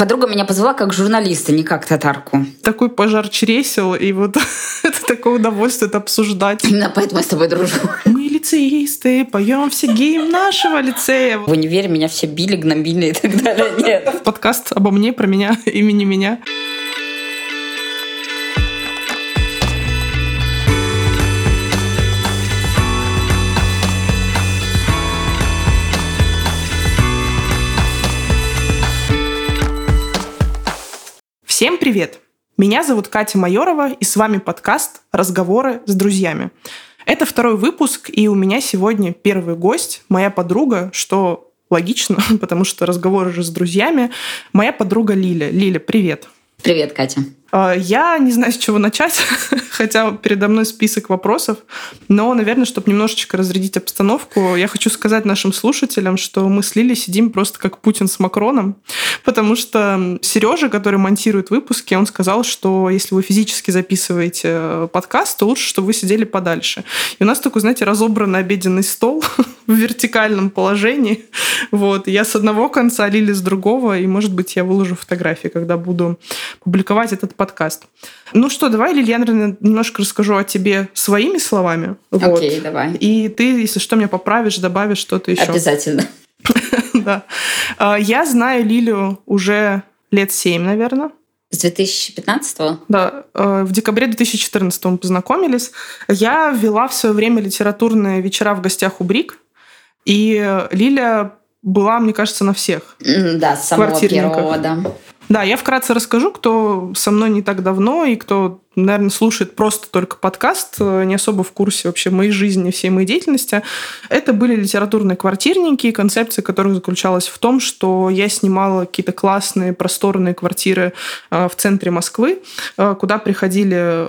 Подруга меня позвала как журналиста, не как татарку. Такой пожар чресел, и вот это такое удовольствие это обсуждать. Именно поэтому я с тобой дружу. Мы лицеисты, поем все гимн нашего лицея. В универе меня все били, гнобили и так далее. Нет. Подкаст обо мне, про меня, имени меня. Всем привет! Меня зовут Катя Майорова, и с вами подкаст «Разговоры с друзьями». Это второй выпуск, и у меня сегодня первый гость, моя подруга, что логично, потому что разговоры же с друзьями. Моя подруга Лиля. Лиля, привет! Привет, Катя. А, я не знаю, с чего начать, хотя передо мной список вопросов, но, наверное, чтобы немножечко разрядить обстановку, я хочу сказать нашим слушателям, что мы с Лили сидим просто как Путин с Макроном, потому что Сережа, который монтирует выпуски, он сказал, что если вы физически записываете э, подкаст, то лучше, чтобы вы сидели подальше. И у нас такой, знаете, разобранный обеденный стол в вертикальном положении. Вот. Я с одного конца, Лили с другого, и, может быть, я выложу фотографии, когда буду публиковать этот подкаст. Ну что, давай, наверное, немножко расскажу о тебе своими словами. Окей, вот. давай. И ты, если что, меня поправишь, добавишь что-то еще. Обязательно. Да. А, я знаю Лилию уже лет семь, наверное. С 2015 -го? Да, а, в декабре 2014 мы познакомились. Я вела в свое время литературные вечера в гостях у Брик, и Лиля была, мне кажется, на всех. Да, с самого первого, да. Да, я вкратце расскажу, кто со мной не так давно и кто наверное, слушает просто только подкаст, э, не особо в курсе вообще моей жизни, всей моей деятельности. Это были литературные квартирники, концепция которых заключалась в том, что я снимала какие-то классные просторные квартиры э, в центре Москвы, э, куда приходили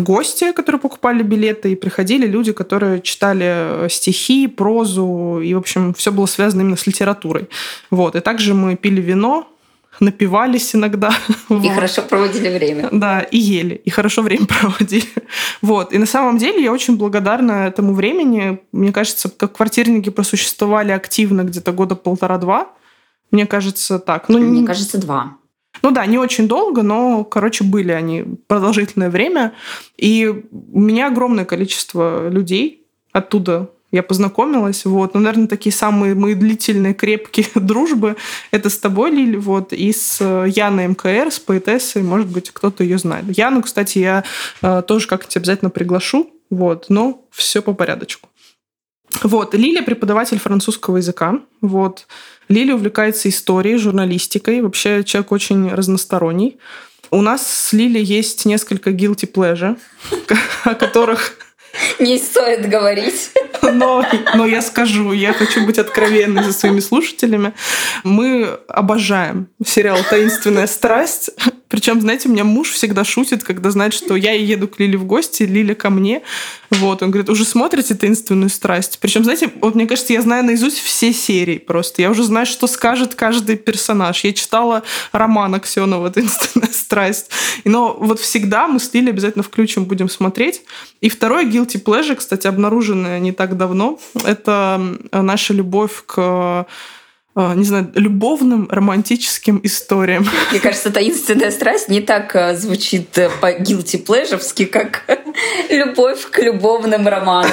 гости, которые покупали билеты, и приходили люди, которые читали стихи, прозу, и, в общем, все было связано именно с литературой. Вот. И также мы пили вино, напивались иногда. И вот. хорошо проводили время. Да, и ели, и хорошо время проводили. Вот. И на самом деле я очень благодарна этому времени. Мне кажется, как квартирники просуществовали активно где-то года полтора-два. Мне кажется, так. Ну, Мне кажется, два. Ну да, не очень долго, но, короче, были они продолжительное время. И у меня огромное количество людей оттуда я познакомилась. Вот. Ну, наверное, такие самые мои длительные, крепкие дружбы это с тобой, Лили, вот, и с э, Яной МКР, с поэтессой, может быть, кто-то ее знает. Яну, кстати, я э, тоже как-нибудь обязательно приглашу, вот, но все по порядочку. Вот, Лилия преподаватель французского языка, вот. Лилия увлекается историей, журналистикой, вообще человек очень разносторонний. У нас с Лили есть несколько guilty pleasure, о которых не стоит говорить. Но, но я скажу, я хочу быть откровенной за своими слушателями. Мы обожаем сериал «Таинственная страсть». Причем, знаете, у меня муж всегда шутит, когда знает, что я еду к Лиле в гости, Лиля ко мне. Вот, он говорит, уже смотрите «Таинственную страсть». Причем, знаете, вот мне кажется, я знаю наизусть все серии просто. Я уже знаю, что скажет каждый персонаж. Я читала роман Аксенова «Таинственная страсть». Но вот всегда мы с Лилей обязательно включим, будем смотреть. И второе guilty pleasure, кстати, обнаруженное не так давно, это наша любовь к а, не знаю, любовным романтическим историям. Мне кажется, таинственная страсть не так а, звучит э, по-guilty pleasure как любовь к любовным романам.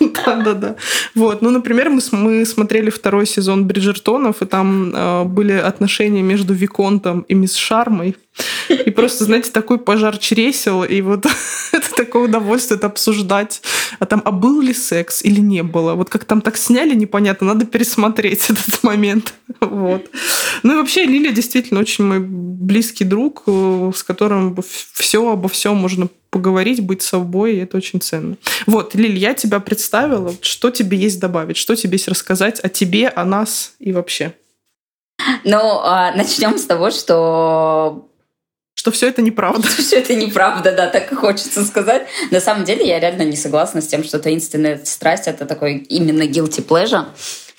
Да-да-да. Вот. Ну, например, мы, мы смотрели второй сезон Бриджертонов, и там э, были отношения между Виконтом и мисс Шармой. И просто, знаете, такой пожар чресел, и вот это такое удовольствие это обсуждать. А там, а был ли секс или не было? Вот как там так сняли, непонятно, надо пересмотреть этот момент. Вот. Ну и вообще Лилия действительно очень мой близкий друг, э, с которым все обо всем можно поговорить, быть собой, и это очень ценно. Вот, Лиль, я тебя представила. Что тебе есть добавить? Что тебе есть рассказать о тебе, о нас и вообще? Ну, а, начнем с того, что что все это неправда. Что все это неправда, да, так и хочется сказать. На самом деле я реально не согласна с тем, что таинственная страсть — это такой именно guilty pleasure.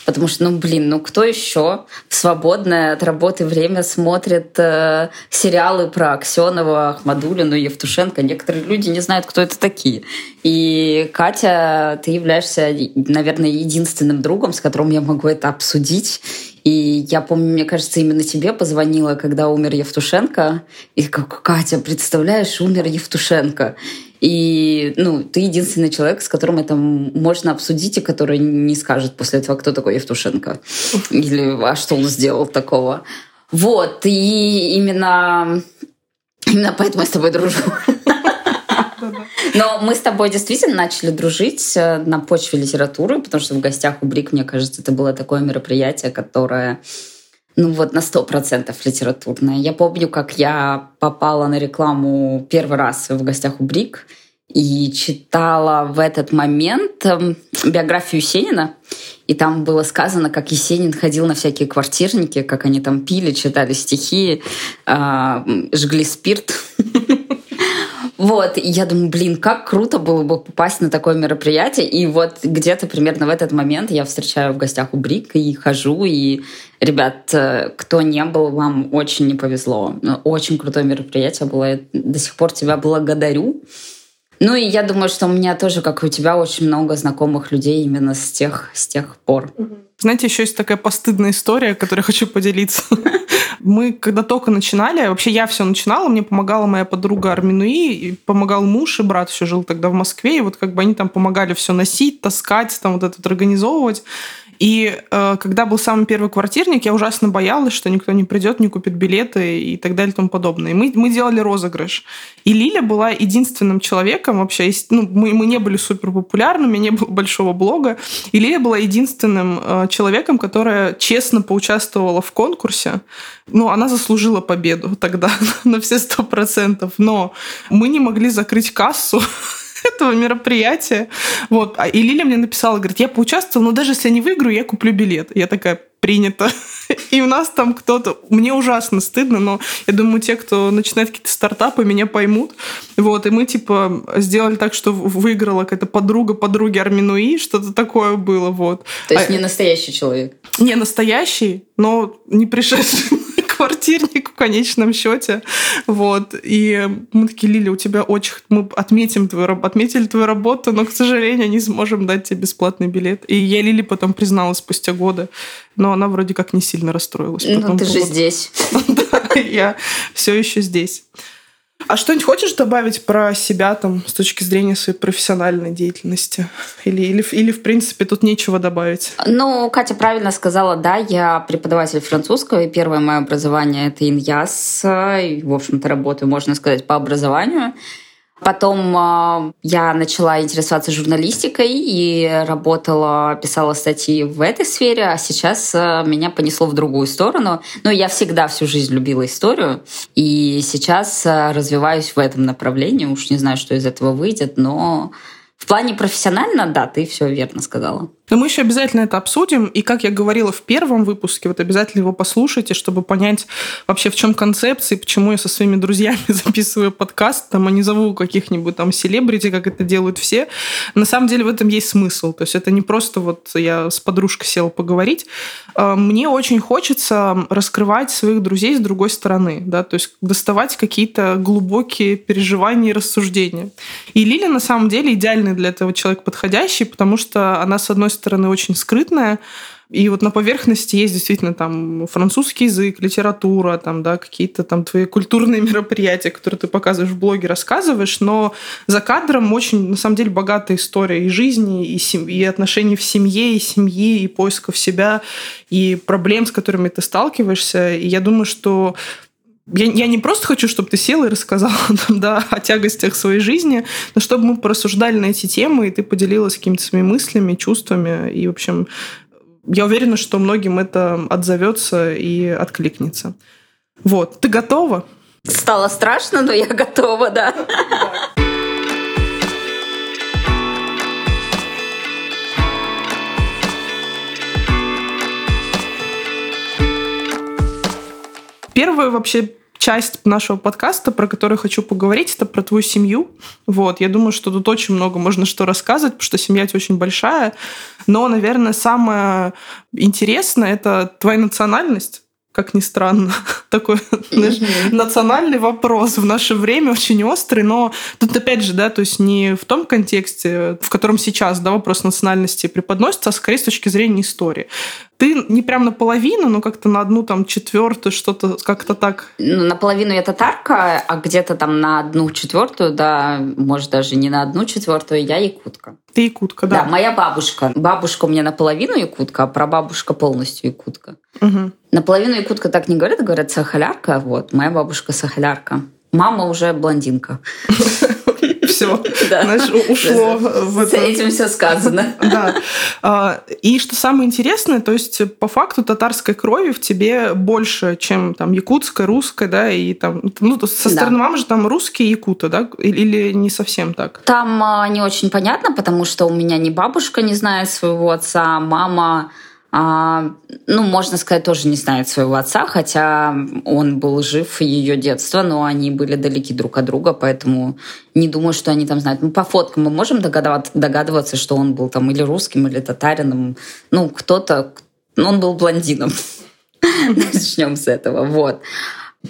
Потому что, ну, блин, ну кто еще в свободное от работы время смотрит э, сериалы про Аксенова, Ахмадулину, Евтушенко? Некоторые люди не знают, кто это такие. И, Катя, ты являешься, наверное, единственным другом, с которым я могу это обсудить И я помню, мне кажется, именно тебе позвонила, когда умер Евтушенко. И как, Катя, представляешь, умер Евтушенко. И ну, ты единственный человек, с которым это можно обсудить, и который не скажет после этого, кто такой Евтушенко. Или а что он сделал такого. Вот, и именно, именно поэтому я с тобой дружу. Но мы с тобой действительно начали дружить э, на почве литературы, потому что в гостях у Брик, мне кажется, это было такое мероприятие, которое ну вот на сто процентов литературное. Я помню, как я попала на рекламу первый раз в гостях у Брик и читала в этот момент эм, биографию Есенина. И там было сказано, как Есенин ходил на всякие квартирники, как они там пили, читали стихи, а, жгли спирт. Вот, и я думаю, блин, как круто было бы попасть на такое мероприятие. И вот где-то примерно в этот момент я встречаю в гостях у Брик и хожу, и, ребят, э, кто не был, вам очень не повезло. Очень крутое мероприятие было. Я до сих пор тебя благодарю. Ну и я думаю, что у меня тоже, как и у тебя, очень много знакомых людей именно с тех, с тех пор. Знаете, еще есть такая постыдная история, которой хочу поделиться. Мы, когда только начинали, вообще я все начинала, мне помогала моя подруга Арминуи, и помогал муж и брат еще жил тогда в Москве, и вот как бы они там помогали все носить, таскать, там вот это вот организовывать. И э, когда был самый первый квартирник, я ужасно боялась, что никто не придет, не купит билеты и так далее и тому подобное. И мы, мы делали розыгрыш. И Лиля была единственным человеком вообще. Ну, мы, мы не были супер популярными, не было большого блога. И Лиля была единственным э, человеком, которая честно поучаствовала в конкурсе. Ну, она заслужила победу тогда на все сто процентов. Но мы не могли закрыть кассу этого мероприятия. Вот. А и Лиля мне написала, говорит, я поучаствовала, но даже если я не выиграю, я куплю билет. Я такая, принято. И у нас там кто-то... Мне ужасно стыдно, но я думаю, те, кто начинает какие-то стартапы, меня поймут. Вот, и мы, типа, сделали так, что выиграла какая-то подруга подруги Арминуи, что-то такое было, вот. То есть а... не настоящий человек? Не настоящий, но не пришедший квартирник в конечном счете. Вот. И мы такие, Лили, у тебя очень... Мы отметим твою, отметили твою работу, но, к сожалению, не сможем дать тебе бесплатный билет. И я Лили потом призналась спустя годы, но она вроде как не сильно расстроилась. Ну, ты же здесь. Да, я все еще здесь. А что-нибудь хочешь добавить про себя там с точки зрения своей профессиональной деятельности? Или, или, или в принципе, тут нечего добавить? Ну, Катя правильно сказала, да, я преподаватель французского, и первое мое образование — это иньяс. И, в общем-то, работаю, можно сказать, по образованию. Потом э, я начала интересоваться журналистикой и работала, писала статьи в этой сфере, а сейчас э, меня понесло в другую сторону. Но я всегда всю жизнь любила историю, и сейчас э, развиваюсь в этом направлении. Уж не знаю, что из этого выйдет, но в плане профессионально, да, ты все верно сказала. Но мы еще обязательно это обсудим. И как я говорила в первом выпуске, вот обязательно его послушайте, чтобы понять вообще в чем концепция, почему я со своими друзьями записываю подкаст, там, а не зову каких-нибудь там селебрити, как это делают все. На самом деле в этом есть смысл. То есть это не просто вот я с подружкой села поговорить. А, мне очень хочется раскрывать своих друзей с другой стороны, да, то есть доставать какие-то глубокие переживания и рассуждения. И Лиля на самом деле идеальный для этого человек подходящий, потому что она, с одной стороны, очень скрытная, и вот на поверхности есть действительно там французский язык, литература, там, да, какие-то там твои культурные мероприятия, которые ты показываешь в блоге, рассказываешь, но за кадром очень, на самом деле, богатая история и жизни, и, сем... и отношений в семье, и семьи, и поисков себя, и проблем, с которыми ты сталкиваешься. И я думаю, что я, я не просто хочу, чтобы ты села и рассказала там, да, о тягостях своей жизни, но чтобы мы порассуждали на эти темы, и ты поделилась какими-то своими мыслями, чувствами. И, в общем, я уверена, что многим это отзовется и откликнется. Вот. Ты готова? Стало страшно, но я готова, да. Первое вообще часть нашего подкаста, про которую хочу поговорить, это про твою семью. Вот, я думаю, что тут очень много можно что рассказывать, потому что семья у очень большая. Но, наверное, самое интересное – это твоя национальность как ни странно, такой знаешь, национальный вопрос в наше время очень острый, но тут опять же, да, то есть не в том контексте, в котором сейчас, да, вопрос национальности преподносится, а скорее с точки зрения истории. Ты не прям наполовину, но как-то на одну там четвертую, что-то как-то так. Ну, наполовину я татарка, а где-то там на одну четвертую, да, может даже не на одну четвертую, я якутка. Ты якутка, да? Да, моя бабушка. Бабушка у меня наполовину якутка, а прабабушка полностью якутка. Угу. Наполовину якутка так не говорят, говорят сахалярка, вот. Моя бабушка сахалярка. Мама уже блондинка. Все, знаешь, ушло в это. С этим все сказано. Да. А, и что самое интересное, то есть по факту татарской крови в тебе больше, чем там якутской, русской, да, и там, ну, со стороны мамы же там русские якуты, да, или не совсем так? Там а, не очень понятно, потому что у меня ни бабушка не знает своего отца, мама а, ну, можно сказать, тоже не знает своего отца, хотя он был жив ее детство, но они были далеки друг от друга, поэтому не думаю, что они там знают. Ну, по фоткам мы можем догадываться, догадываться, что он был там или русским, или татарином. Ну, кто-то... Он был блондином. Начнем с этого. Вот.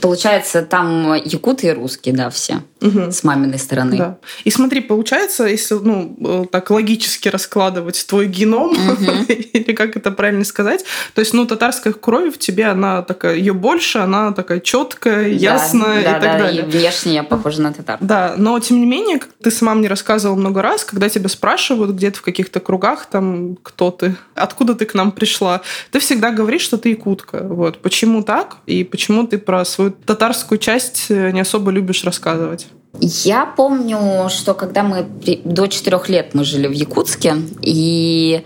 Получается, там якуты и русские, да, все угу. с маминой стороны. Да. И смотри, получается, если ну э, так логически раскладывать твой геном, угу. или как это правильно сказать, то есть, ну, татарская кровь в тебе, она такая, ее больше, она такая четкая, да, ясная да, и так да, далее. И внешне я похожа на татар. Да, но тем не менее, как ты сама мне рассказывала много раз, когда тебя спрашивают где-то в каких-то кругах, там, кто ты, откуда ты к нам пришла, ты всегда говоришь, что ты якутка. Вот. Почему так? И почему ты про свою татарскую часть э, не особо любишь рассказывать? Я помню, что когда мы до четырех лет мы жили в Якутске, и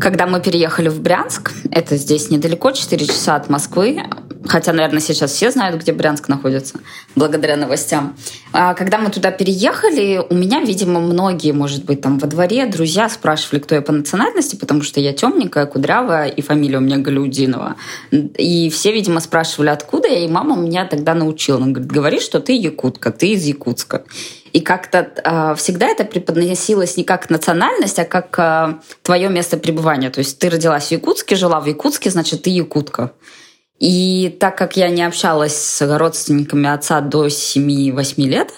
когда мы переехали в Брянск, это здесь недалеко, 4 часа от Москвы, хотя, наверное, сейчас все знают, где Брянск находится, благодаря новостям. А когда мы туда переехали, у меня, видимо, многие, может быть, там во дворе друзья спрашивали, кто я по национальности, потому что я темненькая, кудрявая, и фамилия у меня Галиудинова. И все, видимо, спрашивали, откуда я, и мама меня тогда научила. Она говорит, говори, что ты якутка, ты из Якутска. И как-то э, всегда это преподносилось не как национальность, а как э, твое место пребывания. То есть ты родилась в Якутске, жила в Якутске, значит, ты якутка. И так как я не общалась с родственниками отца до 7-8 лет,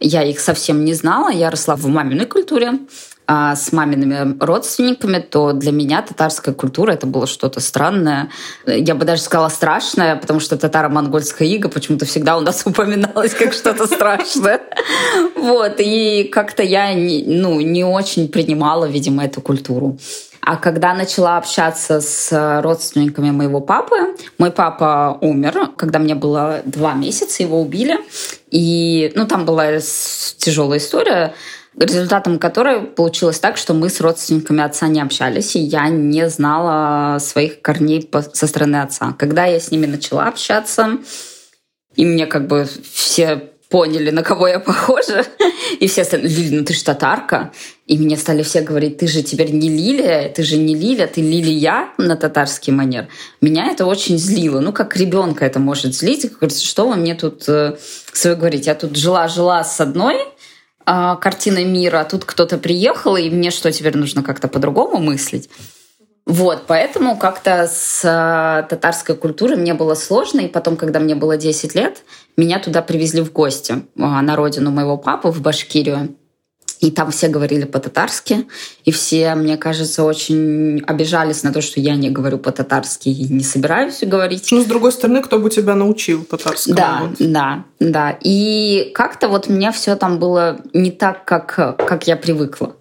я их совсем не знала, я росла в маминой культуре, а с мамиными родственниками, то для меня татарская культура это было что-то странное. Я бы даже сказала страшное, потому что татаро-монгольская ига почему-то всегда у нас упоминалась как что-то страшное. Вот, и как-то я ну, не очень принимала, видимо, эту культуру. А когда начала общаться с родственниками моего папы, мой папа умер, когда мне было два месяца, его убили. И, ну, там была тяжелая история результатом которой получилось так, что мы с родственниками отца не общались, и я не знала своих корней со стороны отца. Когда я с ними начала общаться, и мне как бы все поняли, на кого я похожа. И все стали, Лиля, ну ты же татарка. И мне стали все говорить, ты же теперь не Лилия, ты же не Лиля, ты Лилия на татарский манер. Меня это очень злило. Ну, как ребенка это может злить. Говорится, что вы мне тут э, свое говорите? Я тут жила-жила с одной э, картиной мира, а тут кто-то приехал, и мне что, теперь нужно как-то по-другому мыслить? Вот, поэтому как-то с э, татарской культурой мне было сложно. И потом, когда мне было 10 лет, меня туда привезли в гости э, на родину моего папы в Башкирию. И там все говорили по-татарски, и все, мне кажется, очень обижались на то, что я не говорю по-татарски и не собираюсь говорить. Ну, с другой стороны, кто бы тебя научил татарскому? Да, вот. да, да. И как-то вот мне все там было не так, как, как я привыкла.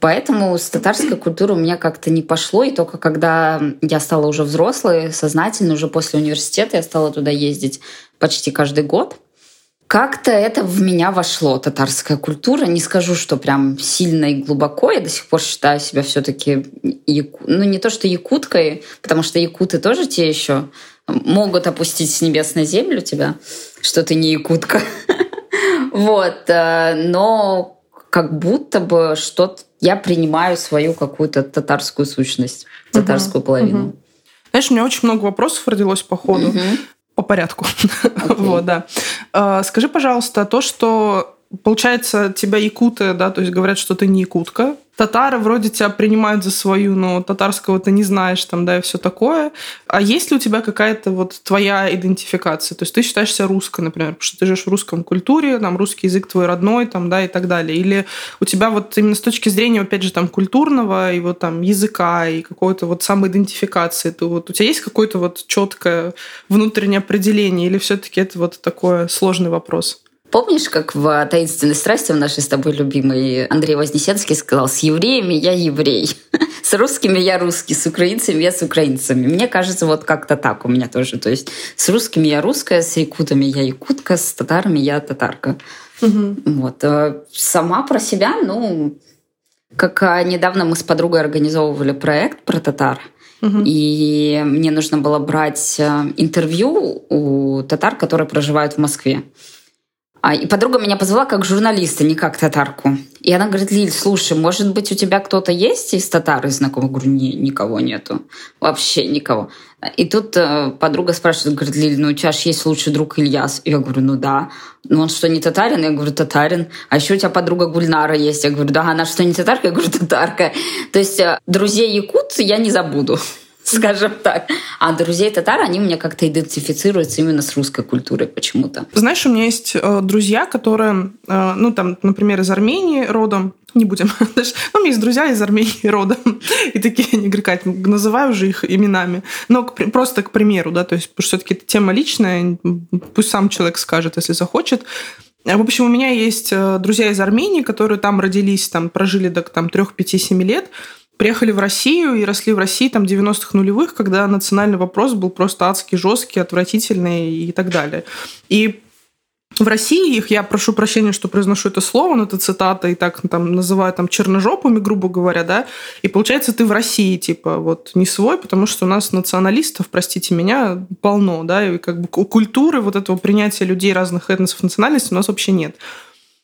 Поэтому с татарской культурой у меня как-то не пошло. И только когда я стала уже взрослой, сознательной, уже после университета я стала туда ездить почти каждый год. Как-то это в меня вошло, татарская культура. Не скажу, что прям сильно и глубоко. Я до сих пор считаю себя все-таки, яку... ну не то что якуткой, потому что якуты тоже те еще могут опустить с небес на землю тебя, что ты не якутка. Вот, э, но как будто бы что-то я принимаю свою какую-то татарскую сущность, татарскую половину. Знаешь, у меня очень много вопросов родилось по ходу. По порядку. Okay. вот, да. А, скажи, пожалуйста, то, что получается, тебя якуты, да, то есть говорят, что ты не якутка, татары вроде тебя принимают за свою, но татарского ты не знаешь, там, да, и все такое. А есть ли у тебя какая-то вот твоя идентификация? То есть ты считаешь себя русской, например, потому что ты живешь в русском культуре, там, русский язык твой родной, там, да, и так далее. Или у тебя вот именно с точки зрения, опять же, там, культурного и вот там языка и какой-то вот самоидентификации, то вот у тебя есть какое-то вот четкое внутреннее определение или все-таки это вот такой сложный вопрос? Помнишь, как в «Таинственной страсти» в нашей с тобой любимый Андрей Вознесенский сказал, с евреями я еврей, с русскими я русский, с украинцами я с украинцами. Мне кажется, вот как-то так у меня тоже. То есть с русскими я русская, с якутами я якутка, с татарами я татарка. Угу. Вот. Э, сама про себя, ну, как а, недавно мы с подругой организовывали проект про татар, Угу. И мне нужно было брать э, интервью у татар, которые проживают в Москве. А, и подруга меня позвала как журналиста, не как татарку. И она говорит, Лиль, слушай, может быть, у тебя кто-то есть из татар из знакомых? Говорю, не, никого нету. Вообще никого. И тут э, подруга спрашивает, говорит, Лиль, ну у тебя же есть лучший друг Ильяс. Я говорю, ну да. Ну он что, не татарин? Я говорю, татарин. А еще у тебя подруга Гульнара есть. Я говорю, да, она что, не татарка? Я говорю, татарка. То есть э, друзей якут я не забуду скажем так. А друзей татар, они у меня как-то идентифицируются именно с русской культурой почему-то. Знаешь, у меня есть э, друзья, которые, э, ну, там, например, из Армении родом, не будем. ну, у меня есть друзья из Армении родом. И такие, они говорят, называю уже их именами. Но просто к примеру, да, то есть, все-таки это тема личная, пусть сам человек скажет, если захочет. В общем, у меня есть э, друзья из Армении, которые там родились, там прожили до там, 3-5-7 лет, приехали в Россию и росли в России там 90-х нулевых, когда национальный вопрос был просто адский, жесткий, отвратительный и так далее. И в России их, я прошу прощения, что произношу это слово, но это цитата, и так там называют там черножопами, грубо говоря, да, и получается ты в России, типа, вот не свой, потому что у нас националистов, простите меня, полно, да, и как бы культуры вот этого принятия людей разных этносов, национальностей у нас вообще нет.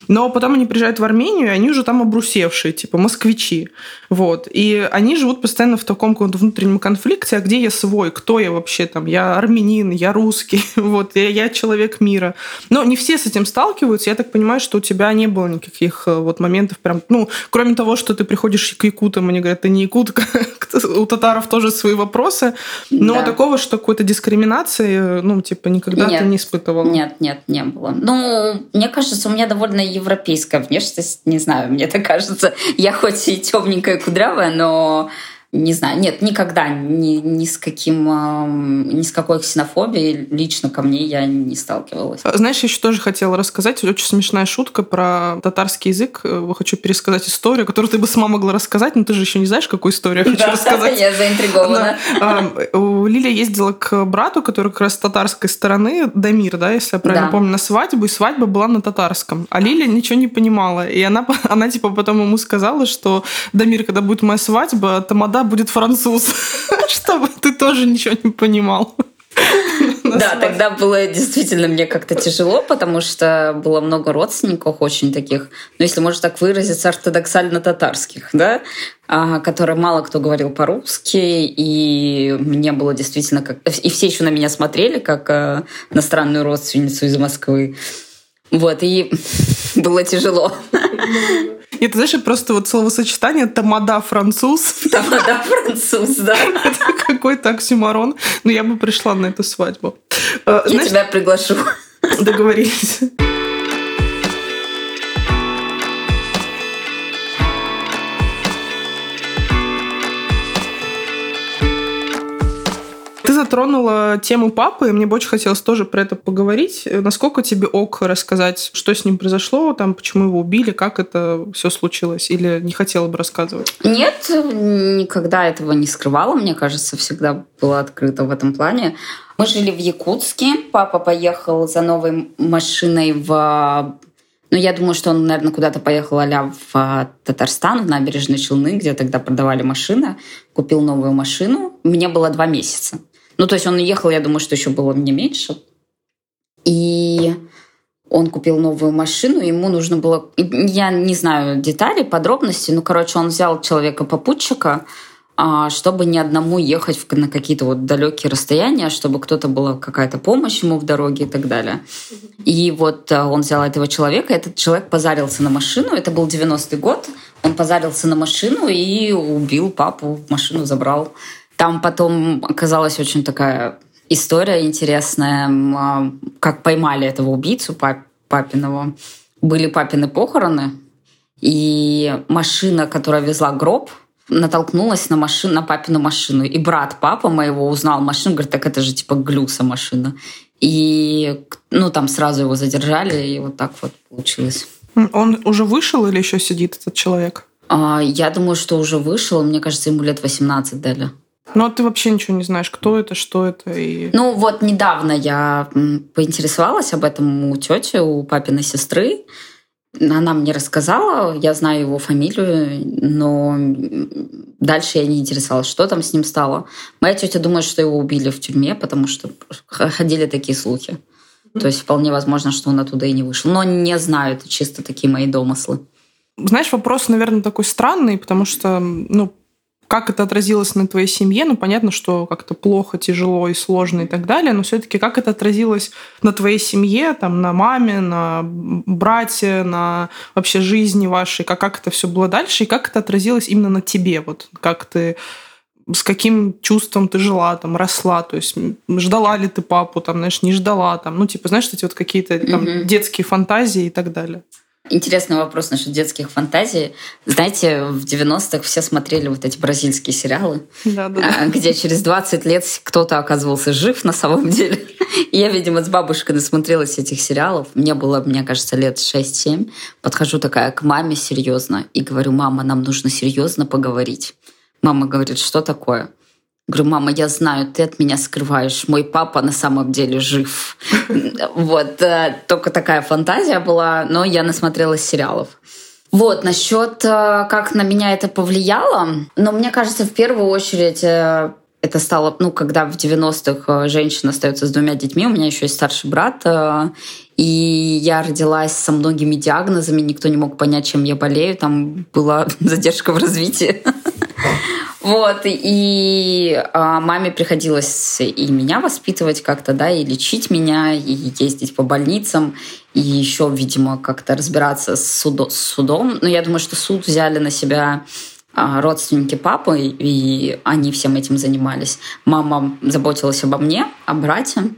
Но потом они приезжают в Армению, и они уже там обрусевшие, типа москвичи. Вот. И они живут постоянно в таком каком-то внутреннем конфликте, а где я свой, кто я вообще там, я армянин, я русский, вот, я, я человек мира. Но не все с этим сталкиваются. Я так понимаю, что у тебя не было никаких э, вот моментов прям, ну, кроме того, что ты приходишь к якутам, они говорят, ты не якутка, у татаров тоже свои вопросы, но да. такого, что какой-то дискриминации, ну, типа, никогда нет, ты не испытывала. Нет, нет, не было. Ну, мне кажется, у меня довольно европейская внешность, не знаю, мне так кажется. Я хоть и темненькая, кудрявая, но не знаю, нет, никогда ни, ни с каким, ни с какой ксенофобией лично ко мне я не сталкивалась. Знаешь, я еще тоже хотела рассказать очень смешная шутка про татарский язык. Э, хочу пересказать историю, которую ты бы сама могла рассказать, но ты же еще не знаешь, какую историю я хочу да, рассказать. я заинтригована. Да. Лилия ездила к брату, который как раз с татарской стороны, Дамир, да, если я правильно да. помню, на свадьбу, и свадьба была на татарском. А Лилия ничего не понимала. И она, она типа потом ему сказала, что Дамир, когда будет моя свадьба, тамада будет француз, чтобы ты тоже ничего не понимал. Да, тогда было действительно мне как-то тяжело, потому что было много родственников очень таких, ну, если можно так выразиться, ортодоксально-татарских, да, а, которые мало кто говорил по-русски, и мне было действительно как... И все еще на меня смотрели, как э, на странную родственницу из Москвы. Вот, и было тяжело. Нет, ты знаешь, просто вот словосочетание «тамада француз». «Тамада француз», да. Это какой-то оксюмарон. Но ну, я бы пришла на эту свадьбу. Я знаешь, тебя приглашу. Договорились. Затронула тему папы, и мне бы очень хотелось тоже про это поговорить. Насколько тебе ок рассказать, что с ним произошло, там, почему его убили, как это все случилось? Или не хотела бы рассказывать? Нет, никогда этого не скрывала. Мне кажется, всегда была открыта в этом плане. Мы жили в Якутске. Папа поехал за новой машиной в ну, я думаю, что он, наверное, куда-то поехал а в Татарстан, в набережные Челны, где тогда продавали машины. Купил новую машину. Мне было два месяца. Ну, то есть он ехал, я думаю, что еще было мне меньше. И он купил новую машину, ему нужно было... Я не знаю деталей, подробностей, ну, короче, он взял человека-попутчика, а, чтобы ни одному ехать на какие-то вот далекие расстояния, чтобы кто-то была какая-то помощь ему в дороге и так далее. И вот а, он взял этого человека, этот человек позарился на машину, это был 90-й год, он позарился на машину и убил папу, машину забрал. Там потом оказалась очень такая история интересная, а, как поймали этого убийцу пап, папиного. Были папины похороны, и машина, которая везла гроб, натолкнулась на машину, на папину машину. И брат папа моего узнал машину, говорит, так это же типа Глюса машина. И ну там сразу его задержали, и вот так вот получилось. Он уже вышел или еще сидит этот человек? А, я думаю, что уже вышел. Мне кажется, ему лет 18 дали. Ну, а ты вообще ничего не знаешь, кто это, что это. И... Ну, вот недавно я поинтересовалась об этом у тети, у папиной сестры. Она мне рассказала, я знаю его фамилию, но дальше я не интересовалась, что там с ним стало. Моя тетя думает, что его убили в тюрьме, потому что ходили такие слухи. То есть вполне возможно, что он оттуда и не вышел. Но не знаю, это чисто такие мои домыслы. Знаешь, вопрос, наверное, такой странный, потому что, ну, как это отразилось на твоей семье? Ну, понятно, что как-то плохо, тяжело и сложно и так далее, но все-таки как это отразилось на твоей семье, там, на маме, на брате, на вообще жизни вашей, как, как это все было дальше, и как это отразилось именно на тебе? Вот как ты с каким чувством ты жила, там, росла, то есть ждала ли ты папу, там, знаешь, не ждала, там, ну, типа, знаешь, эти вот какие-то там mm-hmm. детские фантазии и так далее. Интересный вопрос насчет детских фантазий. Знаете, в 90-х все смотрели вот эти бразильские сериалы, да, да, да. где через 20 лет кто-то оказывался жив на самом деле. И я, видимо, с бабушкой насмотрелась этих сериалов. Мне было, мне кажется, лет 6-7. Подхожу такая к маме серьезно и говорю, мама, нам нужно серьезно поговорить. Мама говорит, что такое? Говорю, мама, я знаю, ты от меня скрываешь. Мой папа на самом деле жив. Вот, э, только такая фантазия была, но я насмотрелась сериалов. Вот, насчет, э, как на меня это повлияло, но мне кажется, в первую очередь э, это стало, ну, когда в 90-х женщина остается с двумя детьми, у меня еще есть старший брат, и я родилась со многими диагнозами, никто не мог понять, чем я болею, там была задержка в развитии. Вот, и а, маме приходилось и меня воспитывать как-то, да, и лечить меня, и ездить по больницам, и еще, видимо, как-то разбираться с, судо, с судом. Но я думаю, что суд взяли на себя а, родственники папы, и они всем этим занимались. Мама заботилась обо мне, о брате,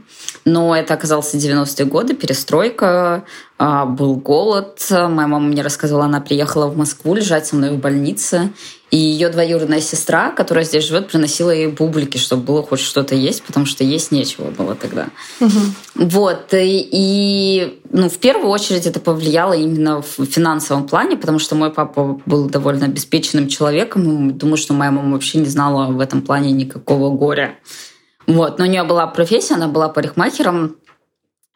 но это оказался 90-е годы, перестройка, а, был голод. Моя мама мне рассказывала, она приехала в Москву лежать со мной в больнице, и ее двоюродная сестра, которая здесь живет, приносила ей бублики, чтобы было хоть что-то есть, потому что есть нечего было тогда. Угу. Вот. И, и ну, в первую очередь это повлияло именно в финансовом плане, потому что мой папа был довольно обеспеченным человеком. И думаю, что моя мама вообще не знала в этом плане никакого горя. Вот. Но у нее была профессия, она была парикмахером.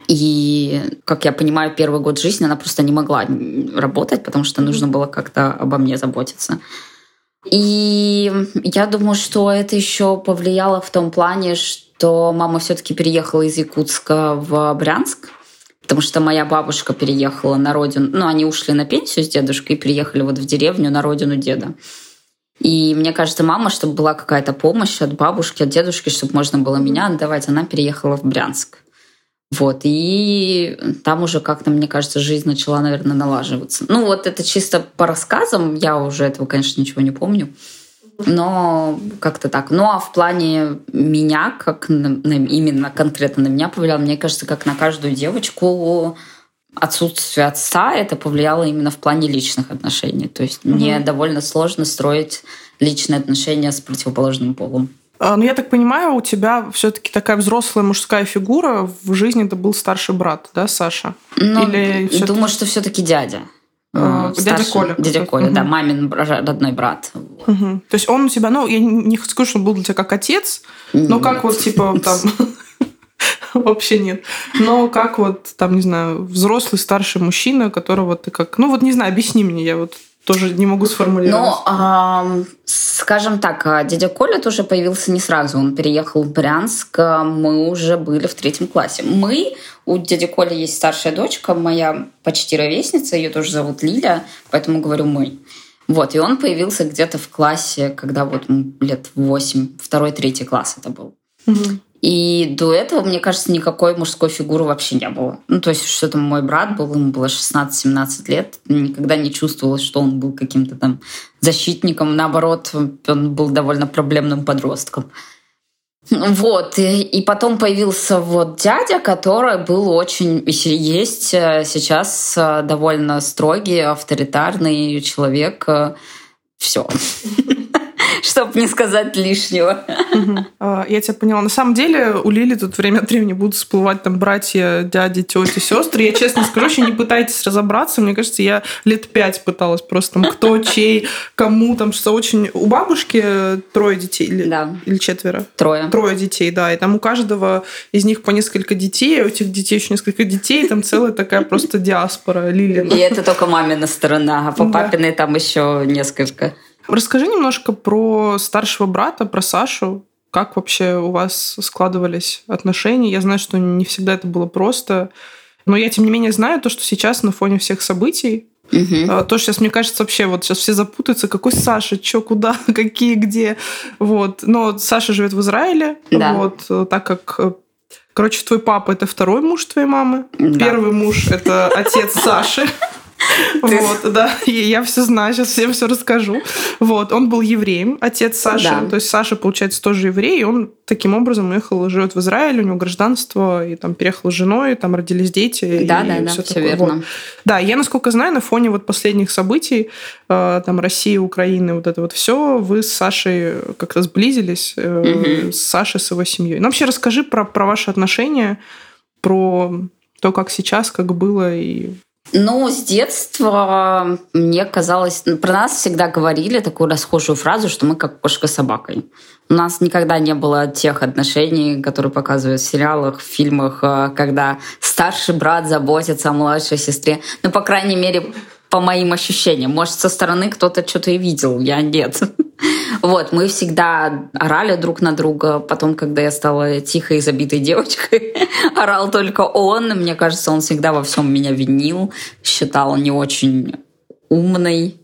И, как я понимаю, первый год жизни она просто не могла работать, потому что нужно было как-то обо мне заботиться. И я думаю, что это еще повлияло в том плане, что мама все-таки переехала из Якутска в Брянск, потому что моя бабушка переехала на родину, ну, они ушли на пенсию с дедушкой и переехали вот в деревню на родину деда. И мне кажется, мама, чтобы была какая-то помощь от бабушки, от дедушки, чтобы можно было меня отдавать, она переехала в Брянск. Вот, и там уже как-то, мне кажется, жизнь начала, наверное, налаживаться. Ну, вот это чисто по рассказам, я уже этого, конечно, ничего не помню. Но как-то так. Ну, а в плане меня, как на, именно конкретно на меня повлияло, мне кажется, как на каждую девочку отсутствие отца это повлияло именно в плане личных отношений. То есть угу. мне довольно сложно строить личные отношения с противоположным полом. А, ну, я так понимаю, у тебя все-таки такая взрослая мужская фигура в жизни это был старший брат, да, Саша? Ну, Или думаю, что все-таки дядя. А, дядя Коля. Дядя Коля, угу. да, мамин родной брат. Угу. То есть он у тебя, ну, я не скажу, что он был для тебя как отец, но как вот, типа, там... Вообще нет. Но как вот, там, не знаю, взрослый старший мужчина, которого ты как... Ну вот, не знаю, объясни мне, я вот тоже не могу сформулировать. Ну, э, скажем так, а, дядя Коля тоже появился не сразу. Он переехал в Брянск, а, мы уже были в третьем классе. Мы, у дяди Коли есть старшая дочка, моя почти ровесница, ее тоже зовут Лиля, поэтому говорю «мы». Вот, и он появился где-то в классе, когда вот лет восемь, второй, третий класс это был. Угу. И до этого, мне кажется, никакой мужской фигуры вообще не было. Ну, то есть, что там мой брат был, ему было 16-17 лет, никогда не чувствовалось, что он был каким-то там защитником. Наоборот, он был довольно проблемным подростком. Вот, и, потом появился вот дядя, который был очень, есть э, сейчас э, довольно строгий, авторитарный человек. Э, Все чтобы не сказать лишнего. А, я тебя поняла. На самом деле у Лили тут время от времени будут всплывать там братья, дяди, тети, сестры. Я честно скажу, еще не пытайтесь разобраться. Мне кажется, я лет пять пыталась просто там кто, чей, кому там, что очень... У бабушки трое детей или, да. или четверо? Трое. Трое детей, да. И там у каждого из них по несколько детей, а у этих детей еще несколько детей, там целая такая просто диаспора Лили. И это только мамина сторона, а по папиной там еще несколько. Расскажи немножко про старшего брата, про Сашу. Как вообще у вас складывались отношения? Я знаю, что не всегда это было просто. Но я, тем не менее, знаю то, что сейчас на фоне всех событий Угу. То, что сейчас, мне кажется, вообще вот сейчас все запутаются, какой Саша, что, куда, какие, где. Вот. Но Саша живет в Израиле. Да. Вот, так как э, Короче, твой папа это второй муж твоей мамы. Да. Первый муж это отец Саши. Вот, да. И я все знаю, сейчас всем все расскажу. Вот, он был евреем, отец Саши. Да. То есть Саша, получается, тоже еврей, и он таким образом уехал, живет в Израиле, у него гражданство, и там переехал с женой, и там родились дети. Да, да, да, все, все верно. Вот. Да, я, насколько знаю, на фоне вот последних событий, э, там, России, Украины, вот это вот все, вы с Сашей как-то сблизились, угу. с Сашей, с его семьей. Ну, вообще расскажи про, про ваши отношения, про то, как сейчас, как было и ну, с детства мне казалось... Про нас всегда говорили такую расхожую фразу, что мы как кошка с собакой. У нас никогда не было тех отношений, которые показывают в сериалах, в фильмах, э, когда старший брат заботится о младшей сестре. Ну, по крайней мере, по моим ощущениям. Может, со стороны кто-то что-то и видел, я нет. Вот, мы всегда орали друг на друга. Потом, когда я стала тихой и забитой девочкой, орал только он. Мне кажется, он всегда во всем меня винил, считал не очень умной.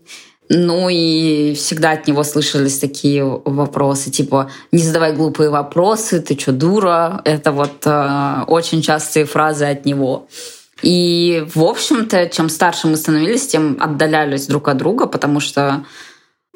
Ну и всегда от него слышались такие вопросы, типа «не задавай глупые вопросы, ты что, дура?» Это вот э, очень частые фразы от него. И, в общем-то, чем старше мы становились, тем отдалялись друг от друга, потому что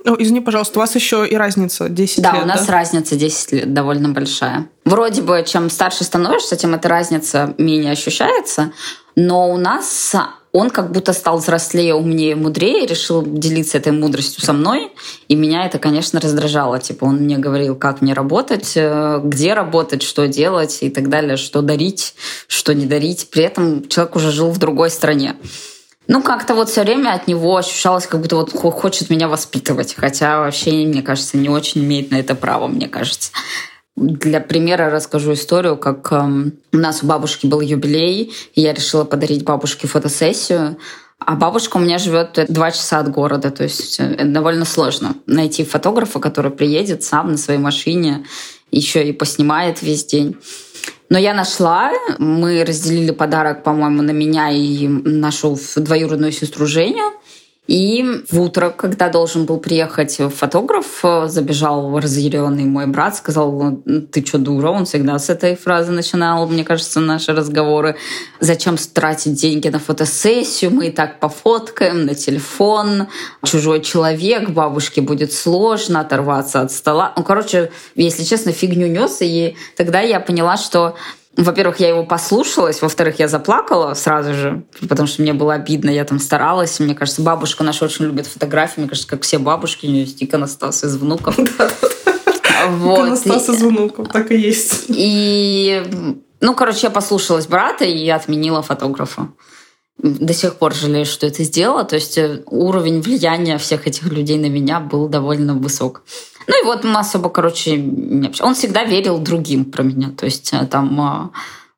ну, извини, пожалуйста, у вас еще и разница 10 да, лет, Да, у нас разница 10 лет довольно большая. Вроде бы, чем старше становишься, тем эта разница менее ощущается, но у нас он как будто стал взрослее, умнее, мудрее, решил делиться этой мудростью со мной. И меня это, конечно, раздражало. Типа он мне говорил, как мне работать, э, где работать, что делать и так далее, что дарить, что не дарить. При этом человек уже жил в другой стране. Ну, как-то вот все время от него ощущалось, как будто вот хочет меня воспитывать. Хотя вообще, мне кажется, не очень имеет на это право, мне кажется. Для примера расскажу историю, как эм, у нас у бабушки был юбилей, и я решила подарить бабушке фотосессию. А бабушка у меня живет два часа от города, то есть э, довольно сложно найти фотографа, который приедет сам на своей машине, еще и поснимает весь день. Но я нашла, мы разделили подарок, по-моему, на меня и нашу двоюродную сестру Женю. И в утро, когда должен был приехать фотограф, забежал разъяренный мой брат, сказал, ты что, дура? Он всегда с этой фразы начинал, мне кажется, наши разговоры. Зачем тратить деньги на фотосессию? Мы и так пофоткаем на телефон. Чужой человек, бабушке будет сложно оторваться от стола. Ну, короче, если честно, фигню нес. И тогда я поняла, что во-первых, я его послушалась, во-вторых, я заплакала сразу же, потому что мне было обидно, я там старалась. Мне кажется, бабушка наша очень любит фотографии, мне кажется, как все бабушки, у нее есть иконостас из внуков. Вот. Иконостас из внуков, так и есть. И, ну, короче, я послушалась брата и отменила фотографа. До сих пор жалею, что это сделала. То есть э, уровень влияния всех этих людей на меня был довольно высок. Ну и вот мы особо, короче, не. Он всегда верил другим про меня. То есть э, там а,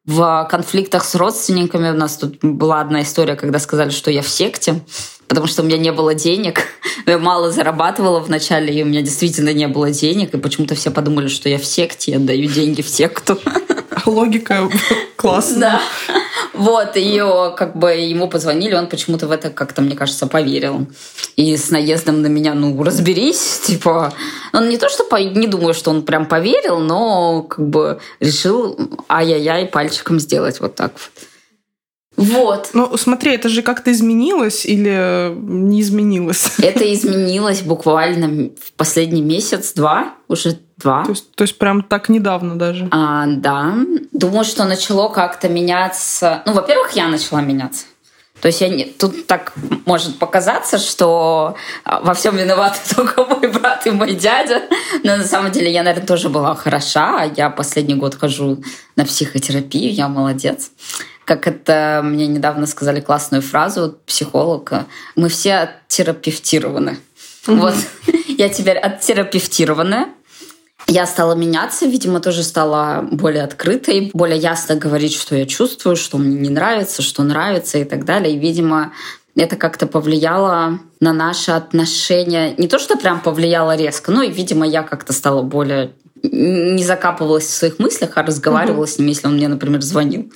в конфликтах с родственниками у нас тут была одна история, когда сказали, что я в секте. Потому что у меня не было денег. Я мало зарабатывала вначале, и у меня действительно не было денег, и почему-то все подумали, что я в секте, я отдаю деньги в секту. Логика классная. Да. Вот, и как бы ему позвонили, он почему-то в это как-то, мне кажется, поверил. И с наездом на меня, ну, разберись, типа... Он не то, что по... не думаю, что он прям поверил, но как бы решил ай-яй-яй пальчиком сделать вот так вот. Вот. Ну, смотри, это же как-то изменилось или не изменилось? Это изменилось буквально в последний месяц-два, уже два. То есть, то есть прям так недавно даже? А, да. Думаю, что начало как-то меняться. Ну, во-первых, я начала меняться. То есть я не... тут так может показаться, что а, во всем виноваты только мой брат и мой дядя. Но на самом деле я, наверное, тоже была хороша. Я последний год хожу на психотерапию, я молодец как это мне недавно сказали классную фразу психолога, мы все оттерапевтированы. Угу. Вот я теперь оттерапевтированная. Я стала меняться, видимо, тоже стала более открытой, более ясно говорить, что я чувствую, что мне не нравится, что нравится и так далее. И, видимо, это как-то повлияло на наши отношения. Не то, что прям повлияло резко, но и, видимо, я как-то стала более не закапывалась в своих мыслях, а разговаривала угу. с ним, если он мне, например, звонил.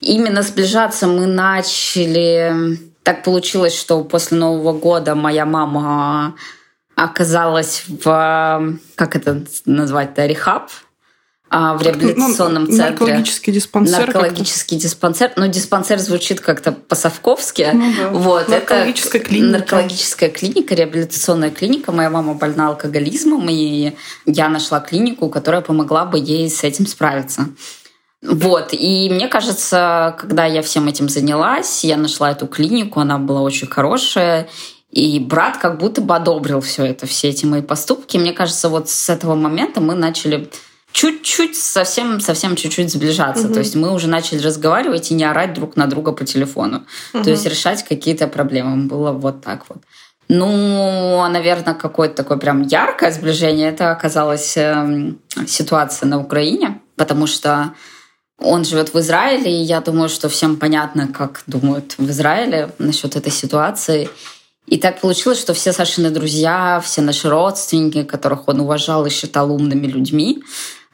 Именно сближаться мы начали... Так получилось, что после Нового года моя мама оказалась в... Как это назвать-то? Рехаб? А, в реабилитационном ну, центре. Наркологический диспансер. Наркологический диспансер. Ну, диспансер звучит как-то по-совковски. Ну, да. вот, наркологическая это клиника. Наркологическая клиника, реабилитационная клиника. Моя мама больна алкоголизмом, и я нашла клинику, которая помогла бы ей с этим справиться. Вот, и мне кажется, когда я всем этим занялась, я нашла эту клинику, она была очень хорошая, и брат как будто бы одобрил все это, все эти мои поступки. Мне кажется, вот с этого момента мы начали чуть-чуть, совсем, совсем чуть-чуть сближаться. Угу. То есть мы уже начали разговаривать и не орать друг на друга по телефону. Угу. То есть решать какие-то проблемы. Было вот так вот. Ну, наверное, какое-то такое прям яркое сближение это оказалась э, ситуация на Украине, потому что он живет в Израиле, и я думаю, что всем понятно, как думают в Израиле насчет этой ситуации. И так получилось, что все Сашины друзья, все наши родственники, которых он уважал и считал умными людьми,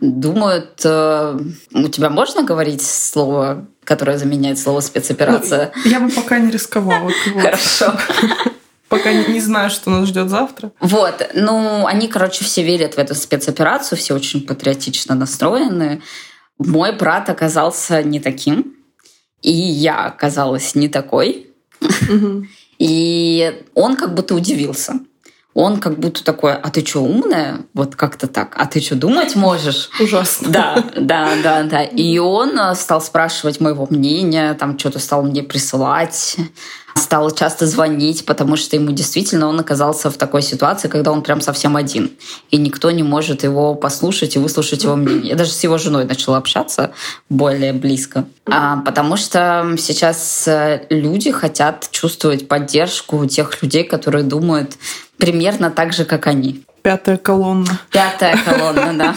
думают, э, у тебя можно говорить слово, которое заменяет слово спецоперация? Ну, я бы пока не рисковала. Хорошо. Пока не знаю, что нас ждет завтра. Вот. Ну, они, короче, все верят в эту спецоперацию, все очень патриотично настроены. Мой брат оказался не таким, и я оказалась не такой. И он как будто удивился. Он как будто такой, а ты что, умная? Вот как-то так. А ты что, думать можешь? Ужасно. Да, да, да, да. И он э, стал спрашивать моего мнения, там что-то стал мне присылать стал часто звонить, потому что ему действительно он оказался в такой ситуации, когда он прям совсем один. И никто не может его послушать и выслушать его мнение. Я даже с его женой начала общаться более близко. А, потому что сейчас э, люди хотят чувствовать поддержку тех людей, которые думают примерно так же, как они. Пятая колонна. Пятая колонна, да.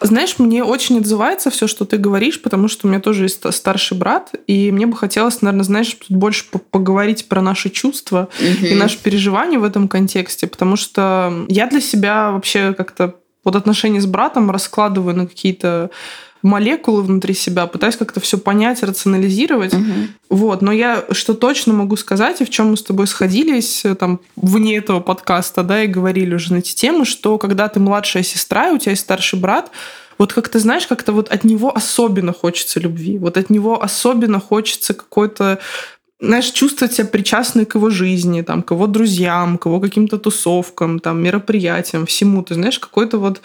Знаешь, мне очень отзывается все, что ты говоришь, потому что у меня тоже есть старший брат, и мне бы хотелось, наверное, знаешь, больше поговорить про наши чувства угу. и наши переживания в этом контексте, потому что я для себя вообще как-то вот отношения с братом раскладываю на какие-то молекулы внутри себя, пытаюсь как-то все понять, рационализировать. Угу. Вот. Но я что точно могу сказать, и в чем мы с тобой сходились э, там вне этого подкаста, да, и говорили уже на эти темы, что когда ты младшая сестра, и у тебя есть старший брат, вот как ты знаешь, как-то вот от него особенно хочется любви, вот от него особенно хочется какой-то знаешь, чувствовать себя причастной к его жизни, там, к его друзьям, к его каким-то тусовкам, там, мероприятиям, всему. Ты знаешь, какой-то вот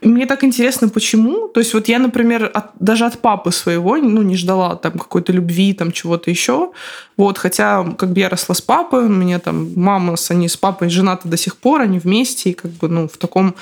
мне так интересно, почему. То есть вот я, например, от, даже от папы своего ну, не ждала там какой-то любви, там чего-то еще. Вот, хотя как бы я росла с папой, у меня там мама, с, они с папой женаты до сих пор, они вместе, и как бы, ну, в таком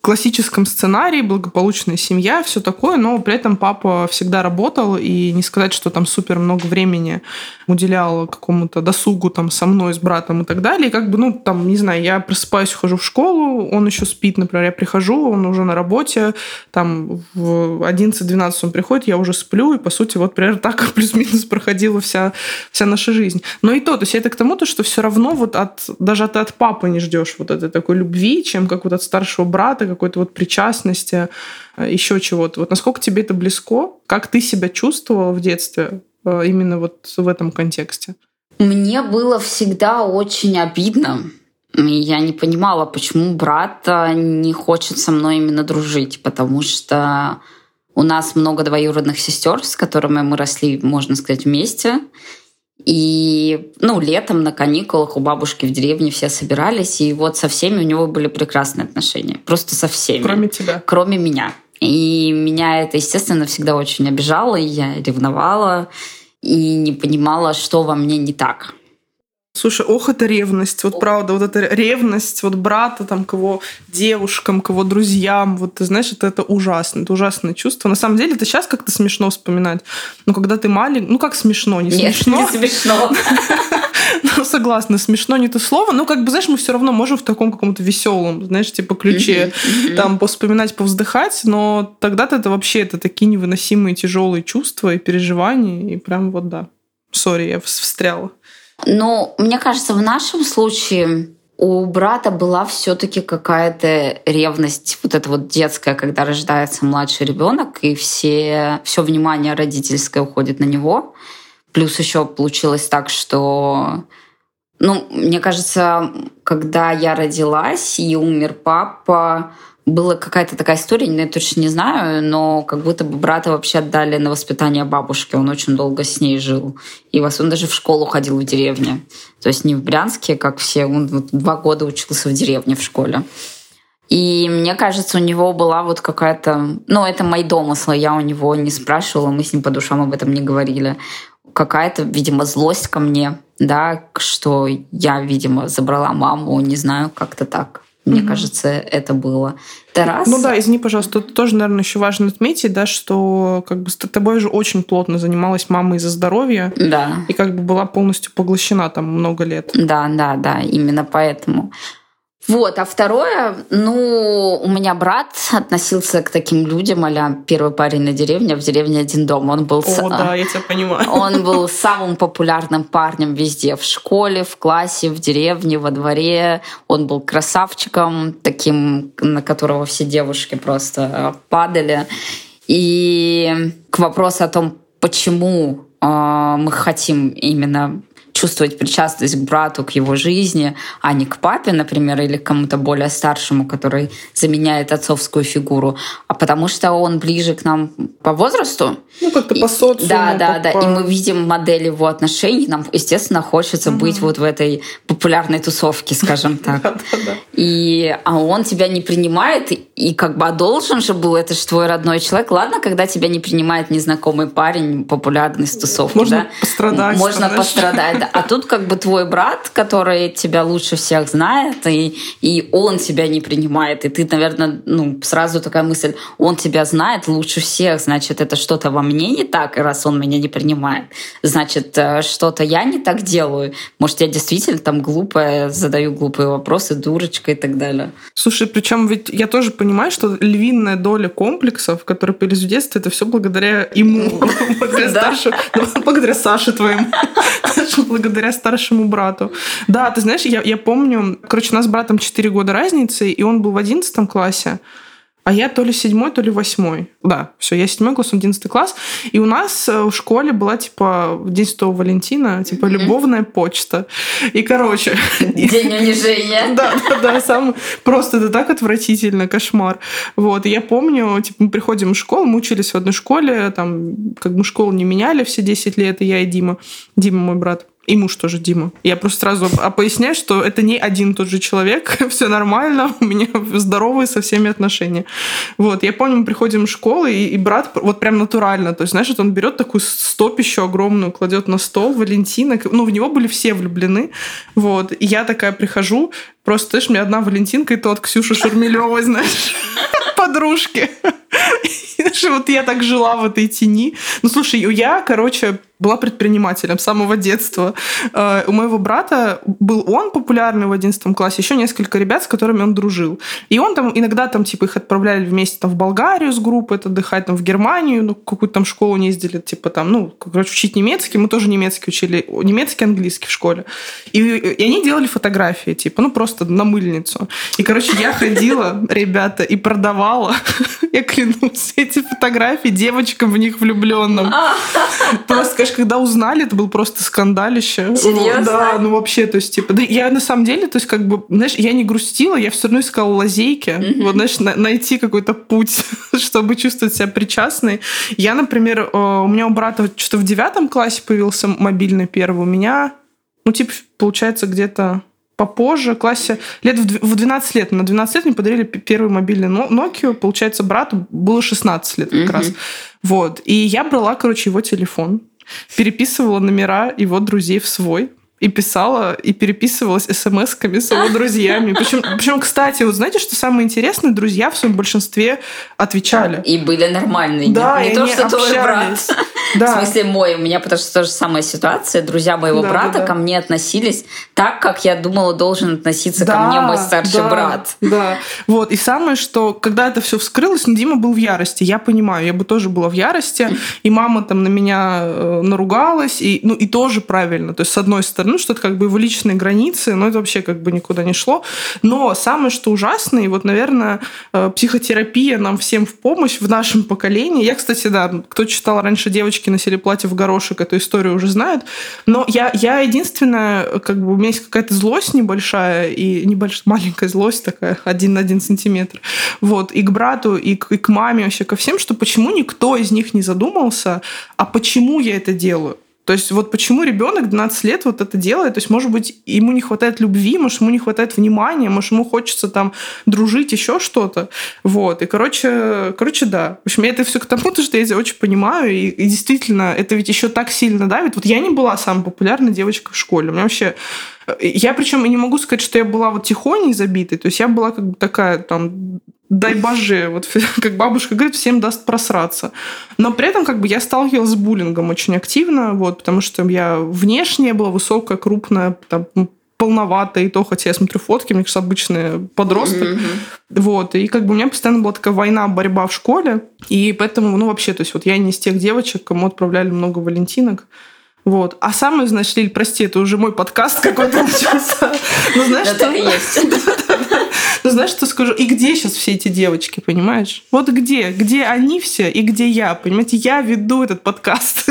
классическом сценарии, благополучная семья, все такое, но при этом папа всегда работал, и не сказать, что там супер много времени уделял какому-то досугу там со мной, с братом и так далее. И как бы, ну, там, не знаю, я просыпаюсь, хожу в школу, он еще спит, например, я прихожу, он уже на работе, там в 11-12 он приходит, я уже сплю, и, по сути, вот примерно так плюс-минус проходила вся, вся наша жизнь. Но и то, то есть это к тому, то, что все равно вот от, даже ты от папы не ждешь вот этой такой любви, чем как вот от старшего брата, какой-то вот причастности, э, еще чего-то. Вот насколько тебе это близко? Как ты себя чувствовала в детстве э, именно вот в этом контексте? Мне было всегда очень обидно. Я не понимала, почему брат не хочет со мной именно дружить, потому что у нас много двоюродных сестер, с которыми мы росли, можно сказать, вместе. И, ну, летом на каникулах у бабушки в деревне все собирались, и вот со всеми у него были прекрасные отношения. Просто со всеми. Кроме тебя. Кроме меня. И меня это, естественно, всегда очень обижало, и я ревновала, и не понимала, что во мне не так. Слушай, ох, это ревность. Вот правда, вот эта ревность вот брата там к его девушкам, к его друзьям. Вот ты знаешь, это, это ужасно. Это ужасное чувство. На самом деле, это сейчас как-то смешно вспоминать. Но когда ты маленький... Ну, как смешно? Не Нет, смешно? не смешно. Ну, согласна, смешно не то слово. Но, как бы, знаешь, мы все равно можем в таком каком-то веселом, знаешь, типа ключе там повспоминать, повздыхать. Но тогда-то это вообще это такие невыносимые тяжелые чувства и переживания. И прям вот да. Сори, я встряла. Но мне кажется, в нашем случае у брата была все-таки какая-то ревность, вот эта вот детская, когда рождается младший ребенок, и все, все внимание родительское уходит на него. Плюс еще получилось так, что ну, мне кажется, когда я родилась и умер папа, была какая-то такая история, я точно не знаю, но как будто бы брата вообще отдали на воспитание бабушки. Он очень долго с ней жил. И вас он даже в школу ходил в деревне. То есть не в Брянске, как все. Он два года учился в деревне в школе. И мне кажется, у него была вот какая-то... Ну, это мои домыслы. Я у него не спрашивала, мы с ним по душам об этом не говорили. Какая-то, видимо, злость ко мне, да, что я, видимо, забрала маму, не знаю, как-то так. Мне mm-hmm. кажется, это было. Это раз. Ну да, извини, пожалуйста, тут тоже, наверное, еще важно отметить, да, что как бы с тобой же очень плотно занималась мама из-за здоровья. Да. И как бы была полностью поглощена там много лет. Да, да, да, именно поэтому. Вот, а второе, ну, у меня брат относился к таким людям, а первый парень на деревне, а в деревне один дом. Он был... О, да, я тебя понимаю. Он был самым популярным парнем везде, в школе, в классе, в деревне, во дворе. Он был красавчиком, таким, на которого все девушки просто падали. И к вопросу о том, почему э, мы хотим именно чувствовать причастность к брату, к его жизни, а не к папе, например, или к кому-то более старшему, который заменяет отцовскую фигуру, а потому что он ближе к нам по возрасту. Ну, как-то по социуму. Да, да, по... да. И мы видим модель его отношений. Нам, естественно, хочется mm-hmm. быть вот в этой популярной тусовке, скажем так. И, а он тебя не принимает, и как бы а должен же был, это же твой родной человек. Ладно, когда тебя не принимает незнакомый парень, популярный с тусовки. Можно пострадать. Можно пострадать, да. А тут как бы твой брат, который тебя лучше всех знает, и, и он тебя не принимает. И ты, наверное, ну, сразу такая мысль, он тебя знает лучше всех, значит, это что-то во мне не так, раз он меня не принимает. Значит, э, что-то я не так делаю. Может, я действительно там глупая, задаю глупые вопросы, дурочка и так далее. Слушай, причем ведь я тоже понимаю, что львиная доля комплексов, которые появились в детстве, это все благодаря ему, благодаря Саше твоему благодаря старшему брату. Да, ты знаешь, я, я помню, короче, у нас с братом 4 года разницы, и он был в 11 классе. А я то ли седьмой, то ли восьмой. Да, все, я седьмой класс, он одиннадцатый класс. И у нас э, в школе была, типа, День Святого Валентина, типа, любовная почта. И, короче... День унижения. Да, да, да, сам просто это так отвратительно, кошмар. Вот, и я помню, типа, мы приходим в школу, мы учились в одной школе, там, как бы школу не меняли все 10 лет, и я и Дима. Дима мой брат и муж тоже Дима. Я просто сразу поясняю, что это не один тот же человек, все нормально, у меня здоровые со всеми отношения. Вот, я помню, мы приходим в школу, и, и брат вот прям натурально, то есть, знаешь, вот он берет такую стопищу огромную, кладет на стол, Валентина, ну, в него были все влюблены, вот, и я такая прихожу, Просто, знаешь, мне одна Валентинка, и то от Ксюши Шурмелевой, знаешь, подружки. Вот я так жила в этой тени. Ну, слушай, я, короче, была предпринимателем с самого детства. Э, у моего брата был он популярный в 11 классе, еще несколько ребят, с которыми он дружил. И он там иногда там типа их отправляли вместе там в Болгарию с группой отдыхать, там в Германию, ну какую-то там школу не ездили, типа там, ну, короче, учить немецкий. Мы тоже немецкий учили, немецкий, английский в школе. И, и они делали фотографии, типа, ну просто на мыльницу. И, короче, я ходила, ребята, и продавала, я клянусь, эти фотографии девочкам в них влюбленным. Просто, конечно, когда узнали, это был просто скандалище. Серьезно? Да, ну вообще, то есть, типа, да, я на самом деле, то есть, как бы, знаешь, я не грустила, я все равно искала лазейки, вот, знаешь, на- найти какой-то путь, чтобы чувствовать себя причастной. Я, например, э, у меня у брата что-то в девятом классе появился мобильный первый, у меня, ну, типа, получается, где-то попозже, классе, лет в 12 лет. На 12 лет мне подарили первый мобильный Nokia. Получается, брату было 16 лет как mm-hmm. раз. Вот. И я брала, короче, его телефон переписывала номера его друзей в свой и писала, и переписывалась смс-ками с его друзьями. Причем, причем, кстати, вот знаете, что самое интересное? Друзья в своем большинстве отвечали. И были нормальные. Да, не, не то, что общались. твой брат. Да. В смысле мой. У меня потому что тоже самая ситуация. Друзья моего да, брата да, да. ко мне относились так, как я думала, должен относиться да, ко мне мой старший да, брат. Да, вот. И самое, что когда это все вскрылось, ну, Дима был в ярости. Я понимаю, я бы тоже была в ярости. И мама там на меня э, наругалась. И, ну, и тоже правильно. То есть, с одной стороны, что это как бы его личные границы, но это вообще как бы никуда не шло. Но самое, что ужасное, и вот, наверное, э, психотерапия нам всем в помощь в нашем поколении. Я, кстати, да, кто читал раньше «Девочки носили платье в горошек», эту историю уже знают. Но я, я единственная, как бы у меня есть какая-то злость небольшая, и небольшая, маленькая злость такая, один на один сантиметр. Вот, и к брату, и к, и к маме, вообще ко всем, что почему никто из них не задумался, а почему я это делаю? То есть вот почему ребенок 12 лет вот это делает? То есть, может быть, ему не хватает любви, может, ему не хватает внимания, может, ему хочется там дружить, еще что-то. Вот. И, короче, короче, да. В общем, я это все к тому, что я очень понимаю. И, и действительно, это ведь еще так сильно давит. Вот я не была самой популярной девочкой в школе. У меня вообще я причем не могу сказать, что я была вот тихоней забитой. То есть я была как бы такая там дай боже, вот как бабушка говорит, всем даст просраться. Но при этом как бы я сталкивалась с буллингом очень активно, вот, потому что я внешне была высокая, крупная, там, полноватая, и то, хотя я смотрю фотки, мне кажется, обычный подросток. Mm-hmm. Вот, и как бы у меня постоянно была такая война, борьба в школе, и поэтому, ну, вообще, то есть вот я не из тех девочек, кому отправляли много валентинок. Вот. А значит, Лиль, прости, это уже мой подкаст какой-то начался. Ну, знаешь, что... так и есть. Ну, знаешь, что скажу? И где сейчас все эти девочки, понимаешь? Вот где? Где они все и где я? Понимаете, я веду этот подкаст.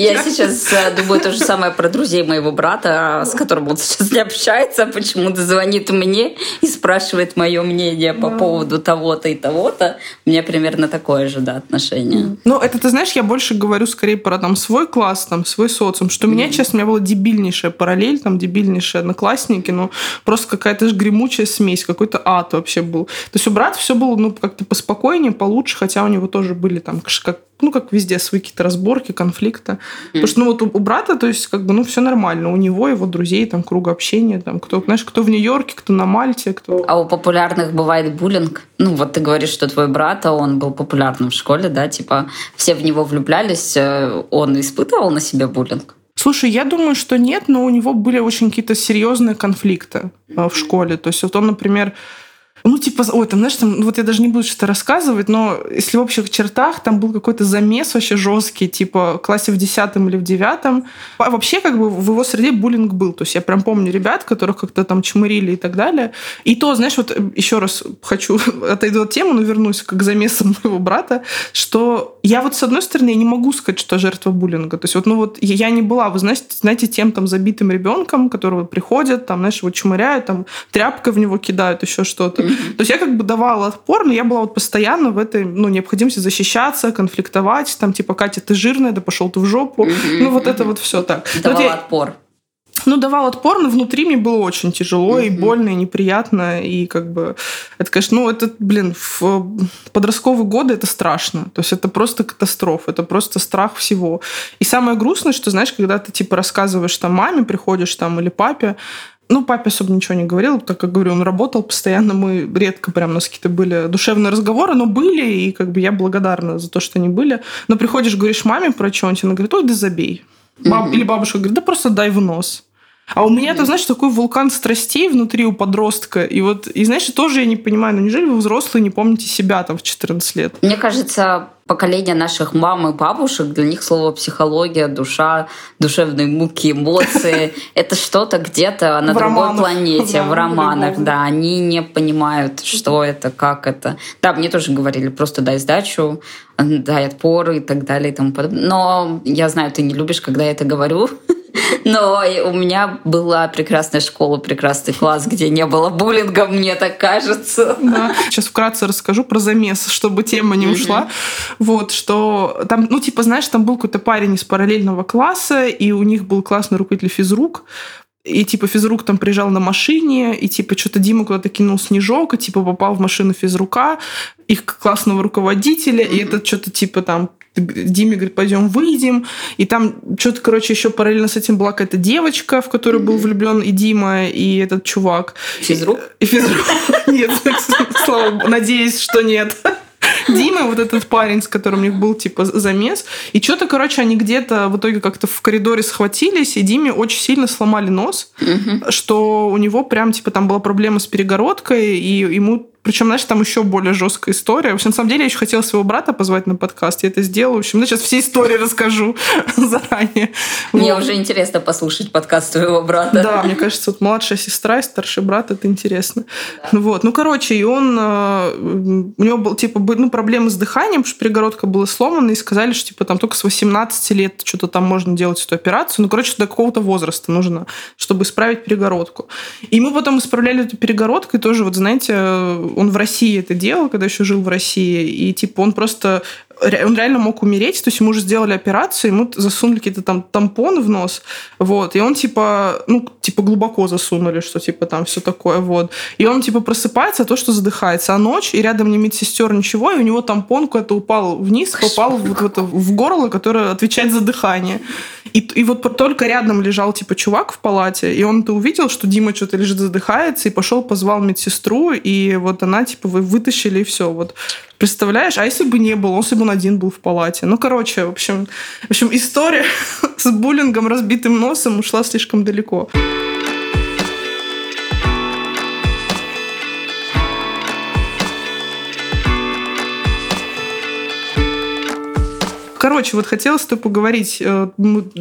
Я сейчас э, думаю то же самое про друзей моего брата, с которым он сейчас не общается, почему-то звонит мне и спрашивает мое мнение по поводу того-то и того-то. У меня примерно такое же, да, отношение. Ну, это, ты знаешь, я больше говорю скорее про там свой класс, там, свой социум, что у меня, честно, у меня была дебильнейшая параллель, там, дебильнейшие одноклассники, ну, просто какая-то же гремучая смесь, какой-то ад вообще был. То есть у брата все было, ну, как-то поспокойнее, получше, хотя у него тоже были там, как ну, как везде, свои какие-то разборки, конфликты. Mm. Потому что, ну, вот у, у брата, то есть, как бы, ну, все нормально. У него, его друзей, там, круг общения, там, кто, знаешь, кто в Нью-Йорке, кто на Мальте, кто... А у популярных бывает буллинг? Ну, вот ты говоришь, что твой брат, а он был популярным в школе, да, типа, все в него влюблялись, э, он испытывал на себе буллинг? Слушай, я думаю, что нет, но у него были очень какие-то серьезные конфликты э, в школе. То есть вот он, например, ну, типа, ой, там, знаешь, там, вот я даже не буду что-то рассказывать, но если в общих чертах, там был какой-то замес вообще жесткий, типа, в классе в десятом или в девятом. А вообще, как бы, в его среде буллинг был. То есть я прям помню ребят, которых как-то там чмырили и так далее. И то, знаешь, вот еще раз хочу отойду от темы, но вернусь к замесам моего брата, что я вот, с одной стороны, я не могу сказать, что жертва буллинга. То есть вот, ну вот, я не была, вы знаете, знаете тем там забитым ребенком, которого приходят, там, знаешь, его чмыряют, там, тряпкой в него кидают, еще что-то. То есть я как бы давала отпор, но я была вот постоянно в этой ну, необходимости защищаться, конфликтовать, там типа Катя, ты жирная, да пошел ты в жопу. Ну вот это вот все так. Давала вот отпор. Ну, давал отпор, но внутри мне было очень тяжело mm-hmm. и больно, и неприятно. И как бы это, конечно, ну, это, блин, в подростковые годы это страшно. То есть это просто катастрофа, это просто страх всего. И самое грустное, что, знаешь, когда ты, типа, рассказываешь там маме, приходишь там или папе, ну, папе особо ничего не говорил, так как говорю, он работал постоянно, мы редко прям у нас какие-то были душевные разговоры, но были, и как бы я благодарна за то, что они были. Но приходишь, говоришь маме про что-нибудь, она говорит, ой, да забей. Баб... Mm-hmm. Или бабушка говорит, да просто дай в нос. А у меня, ты знаешь, такой вулкан страстей внутри у подростка. И вот, и знаешь, тоже я не понимаю, ну неужели вы взрослые не помните себя там в 14 лет? Мне кажется, поколение наших мам и бабушек, для них слово психология, душа, душевные муки, эмоции — это что-то где-то на другой планете, в романах, да. Они не понимают, что это, как это. Да, мне тоже говорили, просто дай сдачу, дай отпор и так далее и тому подобное. Но я знаю, ты не любишь, когда я это говорю. Но у меня была прекрасная школа, прекрасный класс, где не было буллинга, мне так кажется. Да. Сейчас вкратце расскажу про замес, чтобы тема не ушла. Вот, что там, ну, типа, знаешь, там был какой-то парень из параллельного класса, и у них был классный руководитель физрук, и типа физрук там приезжал на машине, и типа что-то Дима куда-то кинул снежок, и типа попал в машину физрука, их классного руководителя, mm-hmm. и этот что-то типа там Диме говорит, пойдем выйдем. И там что-то, короче, еще параллельно с этим была какая-то девочка, в которую был влюблен и Дима, и этот чувак. Физрук? И физрук. Нет, слава надеюсь, что нет. Дима, вот этот парень, с которым у них был, типа, замес. И что-то, короче, они где-то в итоге как-то в коридоре схватились, и Диме очень сильно сломали нос, угу. что у него прям, типа, там была проблема с перегородкой, и ему причем, знаешь, там еще более жесткая история. В общем, на самом деле, я еще хотела своего брата позвать на подкаст. Я это сделала. В общем, ну, сейчас все истории расскажу заранее. Мне вот. уже интересно послушать подкаст твоего брата. Да, мне кажется, вот младшая сестра и старший брат, это интересно. Да. Вот. Ну, короче, и он... Э, у него был, типа, ну, проблемы с дыханием, потому что перегородка была сломана, и сказали, что, типа, там только с 18 лет что-то там можно делать эту операцию. Ну, короче, до какого-то возраста нужно, чтобы исправить перегородку. И мы потом исправляли эту перегородку, и тоже, вот, знаете, он в России это делал, когда еще жил в России, и типа он просто он реально мог умереть, то есть ему уже сделали операцию, ему засунули какие-то там тампоны в нос, вот, и он типа, ну, типа глубоко засунули, что типа там все такое, вот. И он типа просыпается, а то, что задыхается, а ночь, и рядом не медсестер, ничего, и у него тампон куда-то упал вниз, попал в, в, это, в горло, которое отвечает за дыхание. И, и вот только рядом лежал типа чувак в палате, и он-то увидел, что Дима что-то лежит, задыхается, и пошел, позвал медсестру, и вот она типа вы вытащили, и все, вот. Представляешь? А если бы не был, он если бы он один был в палате. Ну, короче, в общем, в общем история с буллингом, разбитым носом ушла слишком далеко. Короче, вот хотела с тобой поговорить э,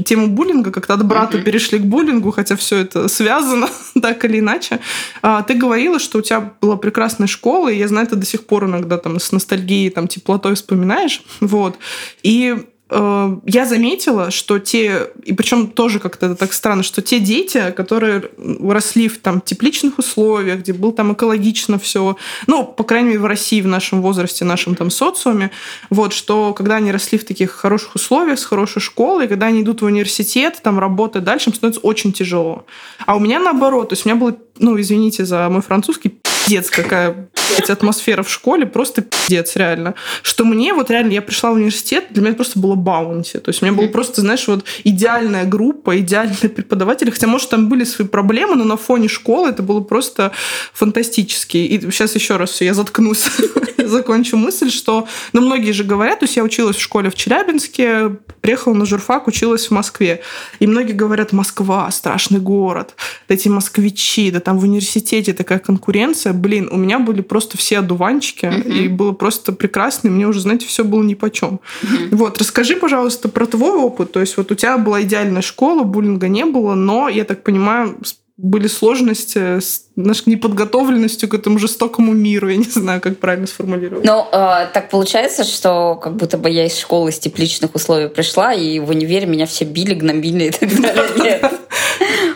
тему буллинга, как-то от брата mm-hmm. перешли к буллингу, хотя все это связано так или иначе. А, ты говорила, что у тебя была прекрасная школа, и я знаю, ты до сих пор иногда там с ностальгией, там, теплотой вспоминаешь. Вот. И Э, я заметила, что те, и причем тоже как-то это так странно, что те дети, которые росли в там тепличных условиях, где было там экологично все, ну, по крайней мере, в России в нашем возрасте, в нашем там социуме, вот, что когда они росли в таких хороших условиях, с хорошей школой, когда они идут в университет, там работать дальше, им становится очень тяжело. А у меня наоборот, то есть у меня было, ну, извините за мой французский, пиздец, какая атмосфера в школе, просто пиздец, реально. Что мне, вот реально, я пришла в университет, для меня просто было баунти. То есть у меня была просто, знаешь, вот идеальная группа, идеальные преподаватели, хотя, может, там были свои проблемы, но на фоне школы это было просто фантастически. И сейчас еще раз все, я заткнусь, закончу мысль, что, ну, многие же говорят, то есть я училась в школе в Челябинске, приехала на журфак, училась в Москве. И многие говорят, Москва, страшный город, эти москвичи, да там в университете такая конкуренция. Блин, у меня были просто все одуванчики, uh-huh. и было просто прекрасно, и мне уже, знаете, все было ни по чем. Uh-huh. Вот, расскажи, пожалуйста, про твой опыт. То есть вот у тебя была идеальная школа, буллинга не было, но, я так понимаю, были сложности с нашей неподготовленностью к этому жестокому миру. Я не знаю, как правильно сформулировать. Ну, э, так получается, что как будто бы я из школы из тепличных условий пришла, и в универе меня все били, гнобили и так далее.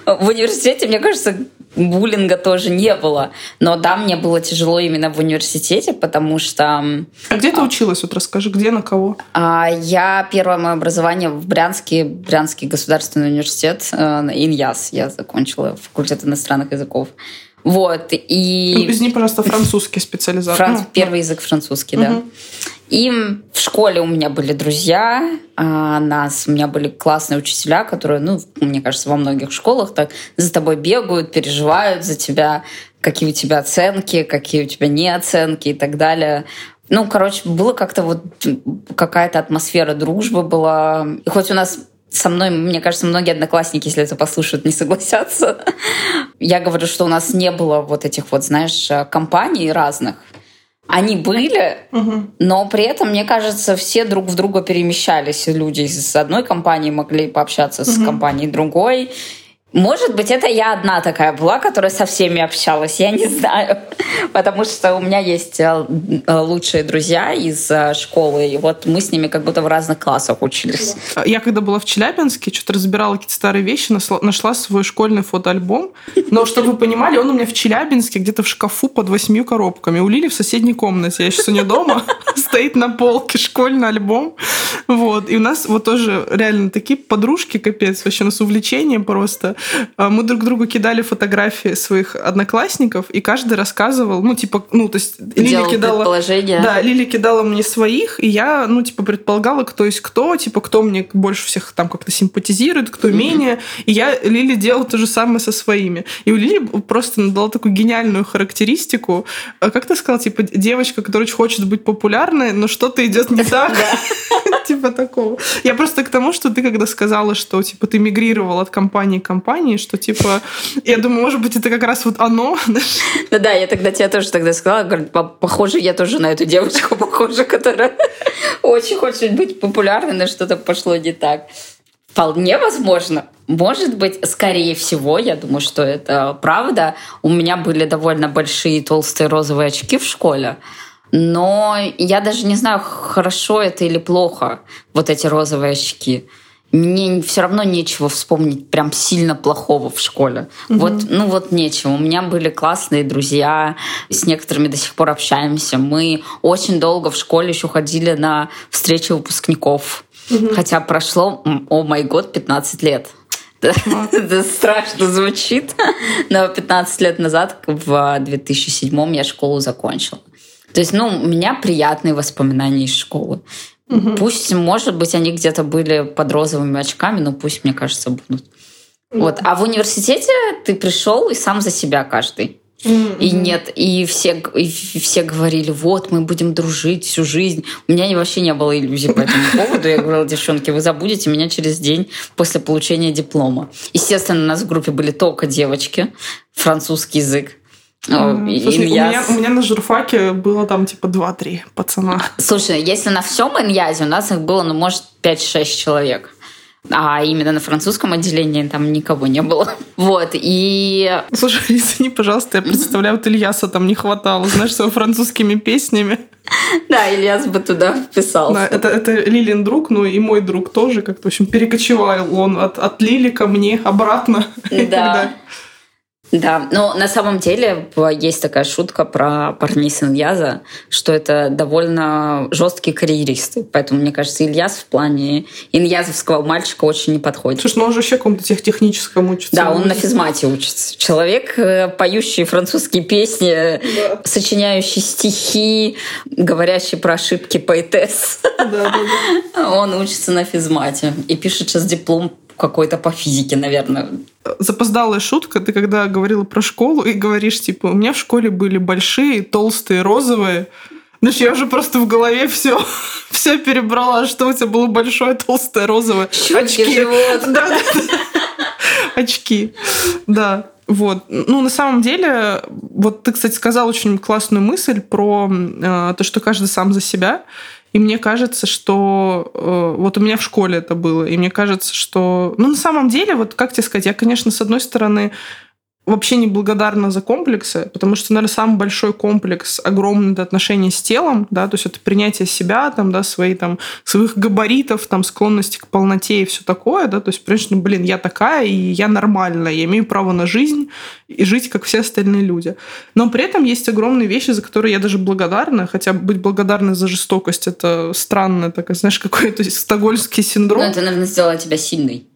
В университете, мне кажется, буллинга тоже не было. Но да, мне было тяжело именно в университете, потому что... А где ты училась? Вот расскажи, где, на кого? А, я первое мое образование в Брянске, Брянский государственный университет, э, Иньяс. Я закончила факультет иностранных языков. Вот, и... Объясни, пожалуйста, французский специализация. Франц... Ну, Первый язык французский, да. И в школе у меня были друзья, а нас, у меня были классные учителя, которые, ну, мне кажется, во многих школах так за тобой бегают, переживают за тебя, какие у тебя оценки, какие у тебя не оценки и так далее. Ну, короче, было как-то вот какая-то атмосфера дружбы была. И хоть у нас со мной, мне кажется, многие одноклассники, если это послушают, не согласятся. Я говорю, что у нас не было вот этих вот, знаешь, компаний разных. Они были, угу. но при этом, мне кажется, все друг в друга перемещались. Люди из одной компании могли пообщаться угу. с компанией другой. Может быть, это я одна такая была, которая со всеми общалась, я не знаю. Потому что у меня есть э, э, лучшие друзья из э, школы, и вот мы с ними как будто в разных классах учились. Я когда была в Челябинске, что-то разбирала какие-то старые вещи, нашла свой школьный фотоальбом. Но, чтобы вы понимали, он у меня в Челябинске где-то в шкафу под восьмью коробками. У Лили в соседней комнате. Я сейчас у нее дома. Стоит на полке школьный альбом. Вот. И у нас вот тоже реально такие подружки, капец. Вообще у нас увлечение просто. А, мы друг другу кидали фотографии своих одноклассников, и каждый рассказывал, ну, типа, ну, то есть Лили кидала... Да, Лили кидала мне своих, и я, ну, типа, предполагала, кто есть кто, типа, кто мне больше всех там как-то симпатизирует, кто менее. И я Лили делала то же самое со своими. И у Лили просто дала такую гениальную характеристику. А как ты сказала, типа, девочка, которая очень хочет быть популярной, но что-то идет не так. Типа такого. Я просто к тому, что ты когда сказала, что, типа, ты мигрировал от компании к компании, что типа, я думаю, может быть, это как раз вот оно. Да-да, я тогда тебе тоже тогда сказала, говорю, похоже, я тоже на эту девочку похожа, которая очень хочет быть популярной, но что-то пошло не так. Вполне возможно. Может быть, скорее всего, я думаю, что это правда. У меня были довольно большие толстые розовые очки в школе. Но я даже не знаю, хорошо это или плохо, вот эти розовые очки мне все равно нечего вспомнить прям сильно плохого в школе. Угу. Вот, ну вот нечего. У меня были классные друзья, с некоторыми до сих пор общаемся. Мы очень долго в школе еще ходили на встречи выпускников. Угу. Хотя прошло, о май год, 15 лет. Это страшно звучит. Но 15 лет назад, в 2007 я школу закончила. То есть, ну, у меня приятные воспоминания из школы. Угу. Пусть, может быть, они где-то были под розовыми очками, но пусть, мне кажется, будут. Вот. А в университете ты пришел и сам за себя каждый. Mm-hmm. И нет, и все, и все говорили, вот, мы будем дружить всю жизнь. У меня вообще не было иллюзий по этому поводу. Я говорила, девчонки, вы забудете меня через день после получения диплома. Естественно, у нас в группе были только девочки, французский язык. Слушай, у, меня, у меня на журфаке было там типа 2-3 пацана. Слушай, если на всем иньязе у нас их было, ну, может, 5-6 человек. А именно на французском отделении там никого не было. Вот, и... Слушай, извини, пожалуйста, я представляю, вот Ильяса там не хватало, знаешь, с французскими песнями. Да, Ильяс бы туда вписался. Да, это, это Лилин друг, ну и мой друг тоже как-то, в общем, перекочевал он от, от Лили ко мне обратно. Да. Да, но на самом деле есть такая шутка про парней с Ильяза, что это довольно жесткие карьеристы. Поэтому, мне кажется, Ильяс в плане иньязовского мальчика очень не подходит. Слушай, ну он же вообще какому-то техническому учится. Да, он на физмате учится. Человек, э, поющий французские песни, да. сочиняющий стихи, говорящий про ошибки поэтесс. Да, да, да. Он учится на физмате и пишет сейчас диплом какой-то по физике, наверное. Запоздалая шутка. Ты когда говорила про школу и говоришь, типа, у меня в школе были большие, толстые, розовые. Значит, я уже просто в голове все, все перебрала, что у тебя было большое, толстое, розовое. Щеки, живот. Да, да, Очки. Да. Вот. Ну, на самом деле, вот ты, кстати, сказал очень классную мысль про э, то, что каждый сам за себя. И мне кажется, что э, вот у меня в школе это было, и мне кажется, что, ну, на самом деле, вот как тебе сказать, я, конечно, с одной стороны вообще не благодарна за комплексы, потому что, наверное, самый большой комплекс огромный это отношение с телом, да, то есть это принятие себя, там, да, свои, там, своих габаритов, там, склонности к полноте и все такое, да, то есть, конечно, блин, я такая, и я нормальная, я имею право на жизнь и жить, как все остальные люди. Но при этом есть огромные вещи, за которые я даже благодарна, хотя быть благодарной за жестокость, это странно, так, знаешь, какой-то стокгольмский синдром. Ну, это, наверное, сделало тебя сильной.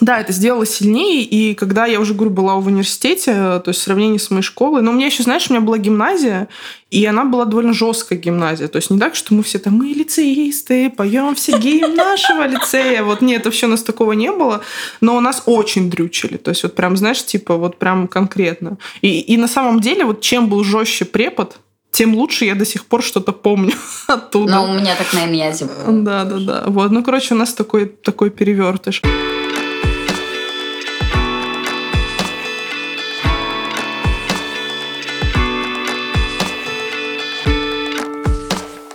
Да, это сделало сильнее, и когда я уже, говорю, была в университете, то есть в сравнении с моей школой, но у меня еще, знаешь, у меня была гимназия, и она была довольно жесткая гимназия, то есть не так, что мы все там, мы лицеисты, поем все гимн нашего лицея, вот нет, это все у нас такого не было, но у нас очень дрючили, то есть вот прям, знаешь, типа вот прям конкретно. И, и на самом деле вот чем был жестче препод, тем лучше я до сих пор что-то помню оттуда. Но у меня так на иньязе было. Да, да, да. Вот, ну, короче, у нас такой, такой перевертыш.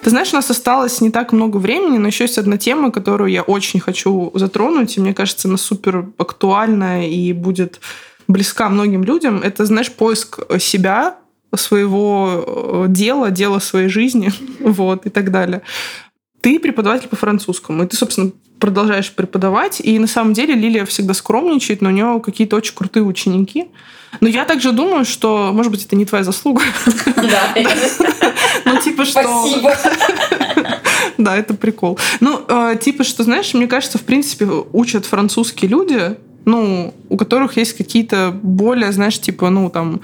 Ты знаешь, у нас осталось не так много времени, но еще есть одна тема, которую я очень хочу затронуть, и мне кажется, она супер актуальная и будет близка многим людям. Это, знаешь, поиск себя, своего э, дела, дела своей жизни, вот, и так далее. Ты преподаватель по французскому, и ты, собственно, продолжаешь преподавать, и на самом деле Лилия всегда скромничает, но у нее какие-то очень крутые ученики. Но я также думаю, что, может быть, это не твоя заслуга. Да. Ну, типа, что... Спасибо. Да, это прикол. Ну, э, типа, что, знаешь, мне кажется, в принципе, учат французские люди, ну, у которых есть какие-то более, знаешь, типа, ну, там,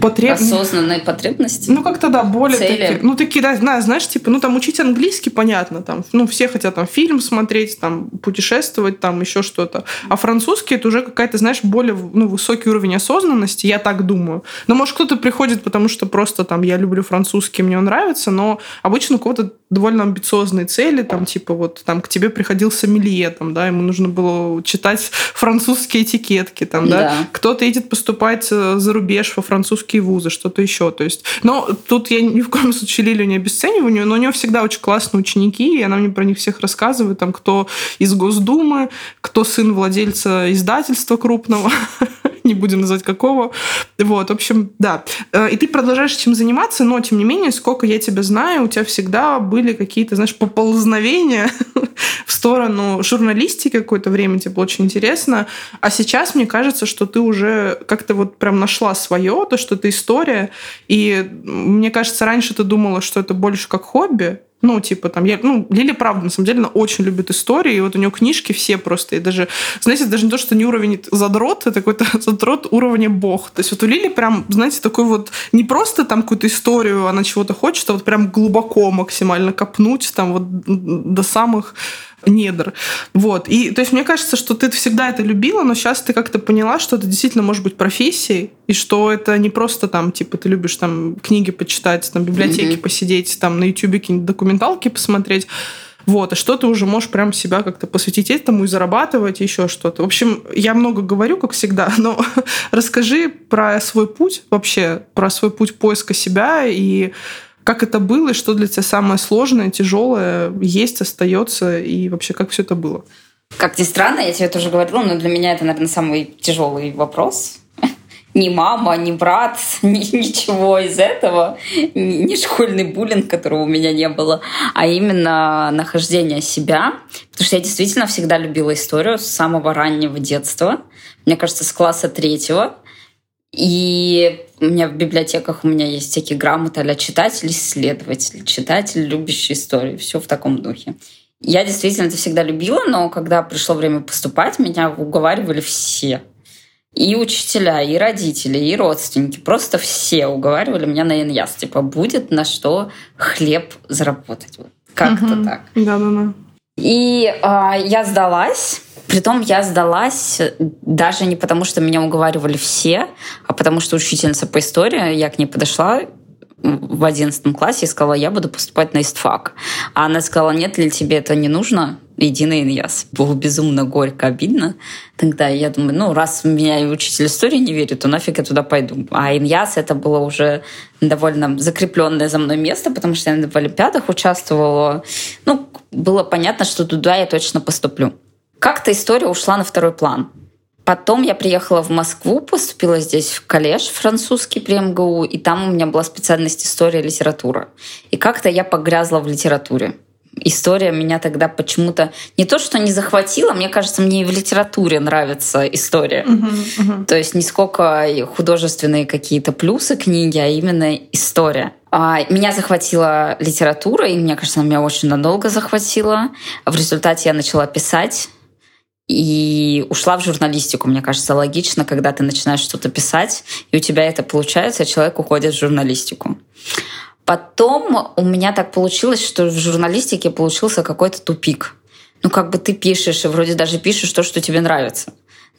Потреб... Осознанные потребности. Ну, как-то, да, более Цели. такие. Ну, такие, да, знаешь, типа, ну, там, учить английский, понятно, там, ну, все хотят там фильм смотреть, там, путешествовать, там, еще что-то. А французский это уже какая-то, знаешь, более, ну, высокий уровень осознанности, я так думаю. Но, может, кто-то приходит, потому что просто, там, я люблю французский, мне он нравится, но обычно у кого-то довольно амбициозные цели, там, типа, вот, там, к тебе приходил сомелье, там, да, ему нужно было читать французские этикетки, там, да. да. Кто-то едет поступать э, за рубеж во французский русские вузы, что-то еще. То есть, но тут я ни в коем случае Лилию не обесцениваю, но у нее всегда очень классные ученики, и она мне про них всех рассказывает, там, кто из Госдумы, кто сын владельца издательства крупного, не будем называть какого. Вот, в общем, да. Э, и ты продолжаешь этим заниматься, но, тем не менее, сколько я тебя знаю, у тебя всегда были какие-то, знаешь, поползновения в сторону журналистики какое-то время, тебе было очень интересно. А сейчас мне кажется, что ты уже как-то вот прям нашла свое, то, что ты история. И мне кажется, раньше ты думала, что это больше как хобби, ну, типа, там, я, ну, Лиля, правда, на самом деле, она очень любит истории, и вот у нее книжки все просто, и даже, знаете, даже не то, что не уровень задрот, это какой-то задрот уровня бог. То есть вот у Лили прям, знаете, такой вот, не просто там какую-то историю, она чего-то хочет, а вот прям глубоко максимально копнуть, там вот до самых недр. Вот. И, то есть, мне кажется, что ты всегда это любила, но сейчас ты как-то поняла, что это действительно может быть профессией, и что это не просто там, типа, ты любишь там книги почитать, там, библиотеки mm-hmm. посидеть, там, на ютубе какие-нибудь документалки посмотреть, вот, а что ты уже можешь прям себя как-то посвятить этому и зарабатывать, еще что-то. В общем, я много говорю, как всегда, но расскажи про свой путь вообще, про свой путь поиска себя и как это было, и что для тебя самое сложное, тяжелое есть, остается, и вообще как все это было? Как ни странно, я тебе тоже говорила, но для меня это, наверное, самый тяжелый вопрос. Ни мама, ни брат, ни, ничего из этого, ни, ни школьный буллинг, которого у меня не было, а именно нахождение себя. Потому что я действительно всегда любила историю с самого раннего детства. Мне кажется, с класса третьего. И у меня в библиотеках у меня есть всякие грамоты а читатель, исследователь, читатель, любящий историю. Все в таком духе. Я действительно это всегда любила, но когда пришло время поступать, меня уговаривали все. И учителя, и родители, и родственники. Просто все уговаривали меня на иньяс. Типа, будет на что хлеб заработать. Вот. Как-то угу. так. Да-да-да. И э, я сдалась. Притом я сдалась даже не потому, что меня уговаривали все, а потому что учительница по истории, я к ней подошла в одиннадцатом классе и сказала, я буду поступать на истфак. А она сказала, нет ли тебе это не нужно? Иди на иньяс. Было безумно горько, обидно. Тогда я думаю, ну, раз меня учитель истории не верит, то нафиг я туда пойду. А иньяс это было уже довольно закрепленное за мной место, потому что я в Олимпиадах участвовала. Ну, было понятно, что туда я точно поступлю. Как-то история ушла на второй план. Потом я приехала в Москву, поступила здесь в коллеж французский при МГУ, и там у меня была специальность история и литература. И как-то я погрязла в литературе. История меня тогда почему-то не то, что не захватила, мне кажется, мне и в литературе нравится история. Uh-huh, uh-huh. То есть не сколько художественные какие-то плюсы книги, а именно история. А, меня захватила литература, и мне кажется, она меня очень надолго захватила. В результате я начала писать и ушла в журналистику. Мне кажется, логично, когда ты начинаешь что-то писать, и у тебя это получается, а человек уходит в журналистику. Потом у меня так получилось, что в журналистике получился какой-то тупик. Ну, как бы ты пишешь, и вроде даже пишешь то, что тебе нравится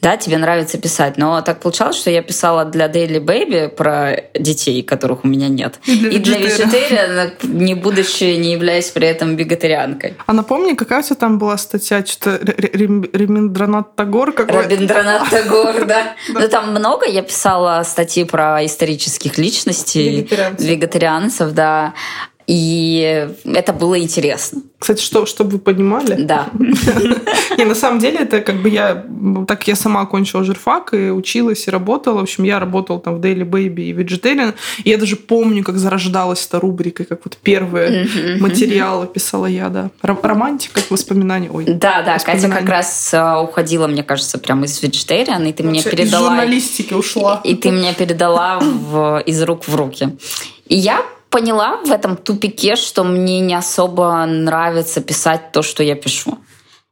да, тебе нравится писать. Но так получалось, что я писала для Daily Baby про детей, которых у меня нет. И для, и для вегетариана, не будучи, не являясь при этом вегетарианкой. А напомни, какая у тебя там была статья? Что-то Реминдранат Тагор какой Реминдранат Тагор, да. Ну, там много. Я писала статьи про исторических личностей, вегетарианцев, да. И это было интересно. Кстати, что, чтобы вы понимали. Да. Не, на самом деле, это как бы я... Так я сама окончила журфак и училась, и работала. В общем, я работала там в Daily Baby и Vegetarian. И я даже помню, как зарождалась эта рубрика, как вот первые материалы писала я, да. Романтика, как воспоминания. Ой, да, да, Катя как раз а, уходила, мне кажется, прямо из Vegetarian, и ты мне передала... Из журналистики ушла. И ты мне передала из рук в руки. И я поняла в этом тупике, что мне не особо нравится писать то, что я пишу.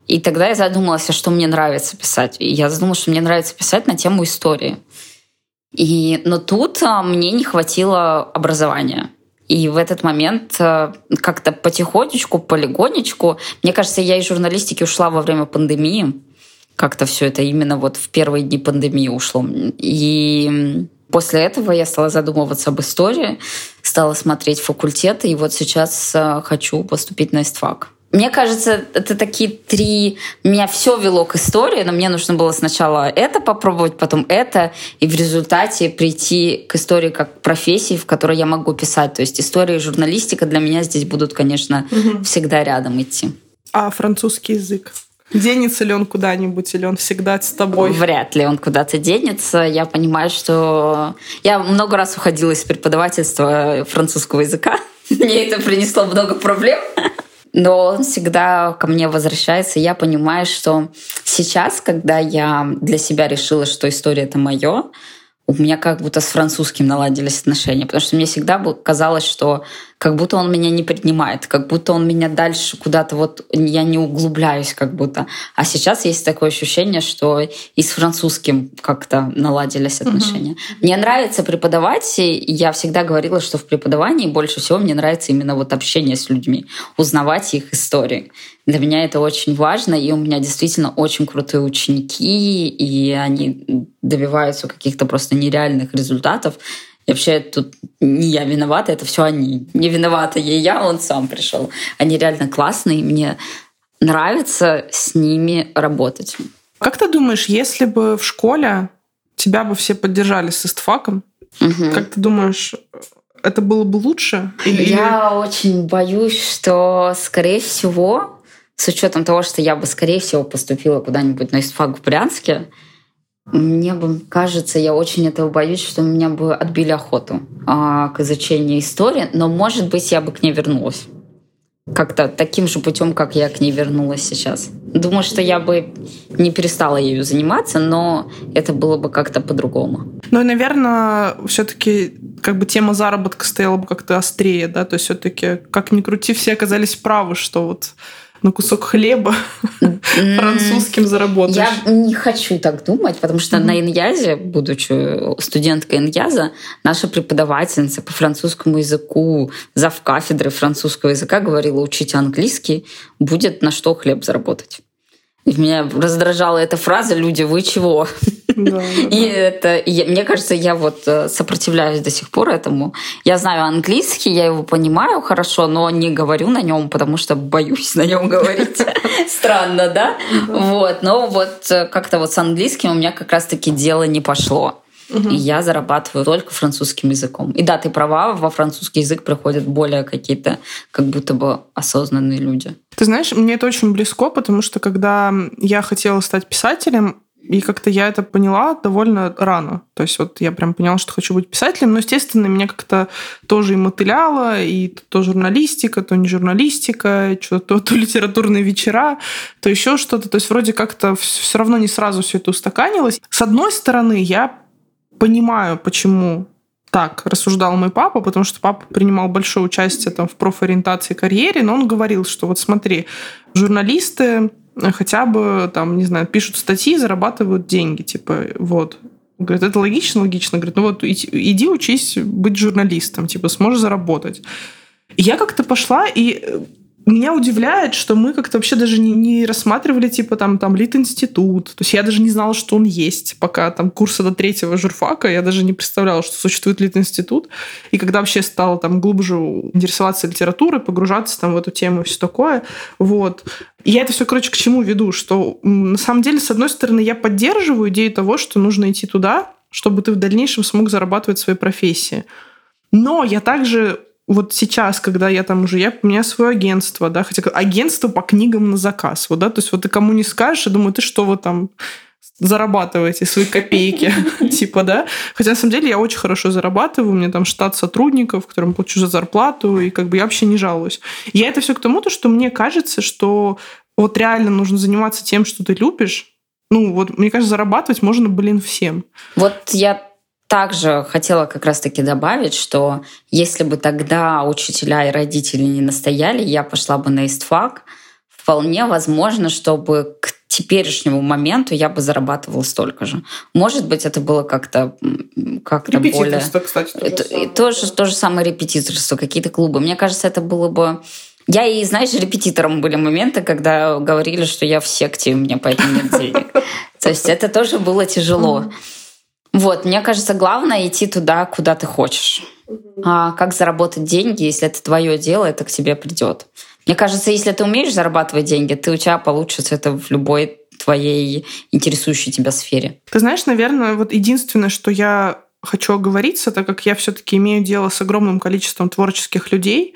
И тогда я задумалась, а что мне нравится писать. И я задумалась, что мне нравится писать на тему истории. И, но тут а, мне не хватило образования. И в этот момент а, как-то потихонечку, полигонечку, мне кажется, я из журналистики ушла во время пандемии. Как-то все это именно вот в первые дни пандемии ушло. И После этого я стала задумываться об истории, стала смотреть факультеты, и вот сейчас э, хочу поступить на ИСТФАК. Мне кажется, это такие три... Меня все вело к истории, но мне нужно было сначала это попробовать, потом это, и в результате прийти к истории как профессии, в которой я могу писать. То есть история и журналистика для меня здесь будут, конечно, угу. всегда рядом идти. А французский язык? Денется ли он куда-нибудь, или он всегда с тобой? Вряд ли он куда-то денется. Я понимаю, что... Я много раз уходила из преподавательства французского языка. Мне это принесло много проблем. Но он всегда ко мне возвращается. Я понимаю, что сейчас, когда я для себя решила, что история — это мое, у меня как будто с французским наладились отношения, потому что мне всегда казалось, что как будто он меня не принимает, как будто он меня дальше куда-то вот я не углубляюсь как будто. А сейчас есть такое ощущение, что и с французским как-то наладились отношения. Uh-huh. Мне нравится преподавать, и я всегда говорила, что в преподавании больше всего мне нравится именно вот общение с людьми, узнавать их истории. Для меня это очень важно, и у меня действительно очень крутые ученики, и они добиваются каких-то просто нереальных результатов. И вообще тут не я виновата, это все они. Не виновата я, я, он сам пришел. Они реально классные, мне нравится с ними работать. Как ты думаешь, если бы в школе тебя бы все поддержали с истфаком, угу. как ты думаешь, это было бы лучше? Или... Я очень боюсь, что, скорее всего, с учетом того, что я бы, скорее всего, поступила куда-нибудь на истфак в Брянске, мне бы кажется, я очень этого боюсь, что меня бы отбили охоту а, к изучению истории, но, может быть, я бы к ней вернулась. Как-то таким же путем, как я к ней вернулась сейчас. Думаю, что я бы не перестала ею заниматься, но это было бы как-то по-другому. Ну и, наверное, все-таки как бы тема заработка стояла бы как-то острее, да, то есть все-таки, как ни крути, все оказались правы, что вот на кусок хлеба французским заработаешь. Я не хочу так думать, потому что на Иньязе, будучи студенткой Иньяза, наша преподавательница по французскому языку, зав кафедры французского языка говорила, учите английский, будет на что хлеб заработать. И меня раздражала эта фраза «люди, вы чего?» Да, и это, и мне кажется, я вот э, сопротивляюсь до сих пор этому. Я знаю английский, я его понимаю хорошо, но не говорю на нем, потому что боюсь на нем говорить. Странно, да? Вот, но вот э, как-то вот с английским у меня как раз-таки дело не пошло. И я зарабатываю только французским языком. И да, ты права, во французский язык приходят более какие-то как будто бы осознанные люди. Ты знаешь, мне это очень близко, потому что когда я хотела стать писателем, и как-то я это поняла довольно рано. То есть вот я прям поняла, что хочу быть писателем. Но, естественно, меня как-то тоже и мотыляло, и то журналистика, то не журналистика, что то, то литературные вечера, то еще что-то. То есть вроде как-то все равно не сразу все это устаканилось. С одной стороны, я понимаю, почему так рассуждал мой папа, потому что папа принимал большое участие там, в профориентации карьере, но он говорил, что вот смотри, журналисты хотя бы, там, не знаю, пишут статьи, зарабатывают деньги, типа, вот. Говорит, это логично, логично. Говорит, ну вот иди учись быть журналистом, типа, сможешь заработать. Я как-то пошла, и э, меня удивляет, что мы как-то вообще даже не, не рассматривали, типа, там, там, Лит-институт. То есть я даже не знала, что он есть, пока там курса до третьего журфака, я даже не представляла, что существует Лит-институт. И когда вообще стала там глубже интересоваться литературой, погружаться там в эту тему и все такое, вот. И я это все, короче, к чему веду, что на самом деле, с одной стороны, я поддерживаю идею того, что нужно идти туда, чтобы ты в дальнейшем смог зарабатывать своей профессии. Но я также вот сейчас, когда я там уже, я, у меня свое агентство, да, хотя агентство по книгам на заказ, вот, да, то есть вот ты кому не скажешь, я думаю, ты что вот там зарабатываете свои копейки, типа, да. Хотя, на самом деле, я очень хорошо зарабатываю, у меня там штат сотрудников, которым плачу за зарплату, и как бы я вообще не жалуюсь. Я это все к тому, то, что мне кажется, что вот реально нужно заниматься тем, что ты любишь, ну, вот, мне кажется, зарабатывать можно, блин, всем. Вот я также хотела как раз-таки добавить, что если бы тогда учителя и родители не настояли, я пошла бы на истфак, вполне возможно, чтобы к теперешнему моменту я бы зарабатывала столько же. Может быть, это было как-то как более... кстати, тоже, это, тоже, то же самое репетиторство, какие-то клубы. Мне кажется, это было бы... Я и, знаешь, репетитором были моменты, когда говорили, что я в секте, у меня поэтому нет денег. То есть это тоже было тяжело. Вот, мне кажется, главное идти туда, куда ты хочешь. А как заработать деньги, если это твое дело, это к тебе придет. Мне кажется, если ты умеешь зарабатывать деньги, ты у тебя получится это в любой твоей интересующей тебя сфере. Ты знаешь, наверное, вот единственное, что я хочу оговориться, так как я все-таки имею дело с огромным количеством творческих людей,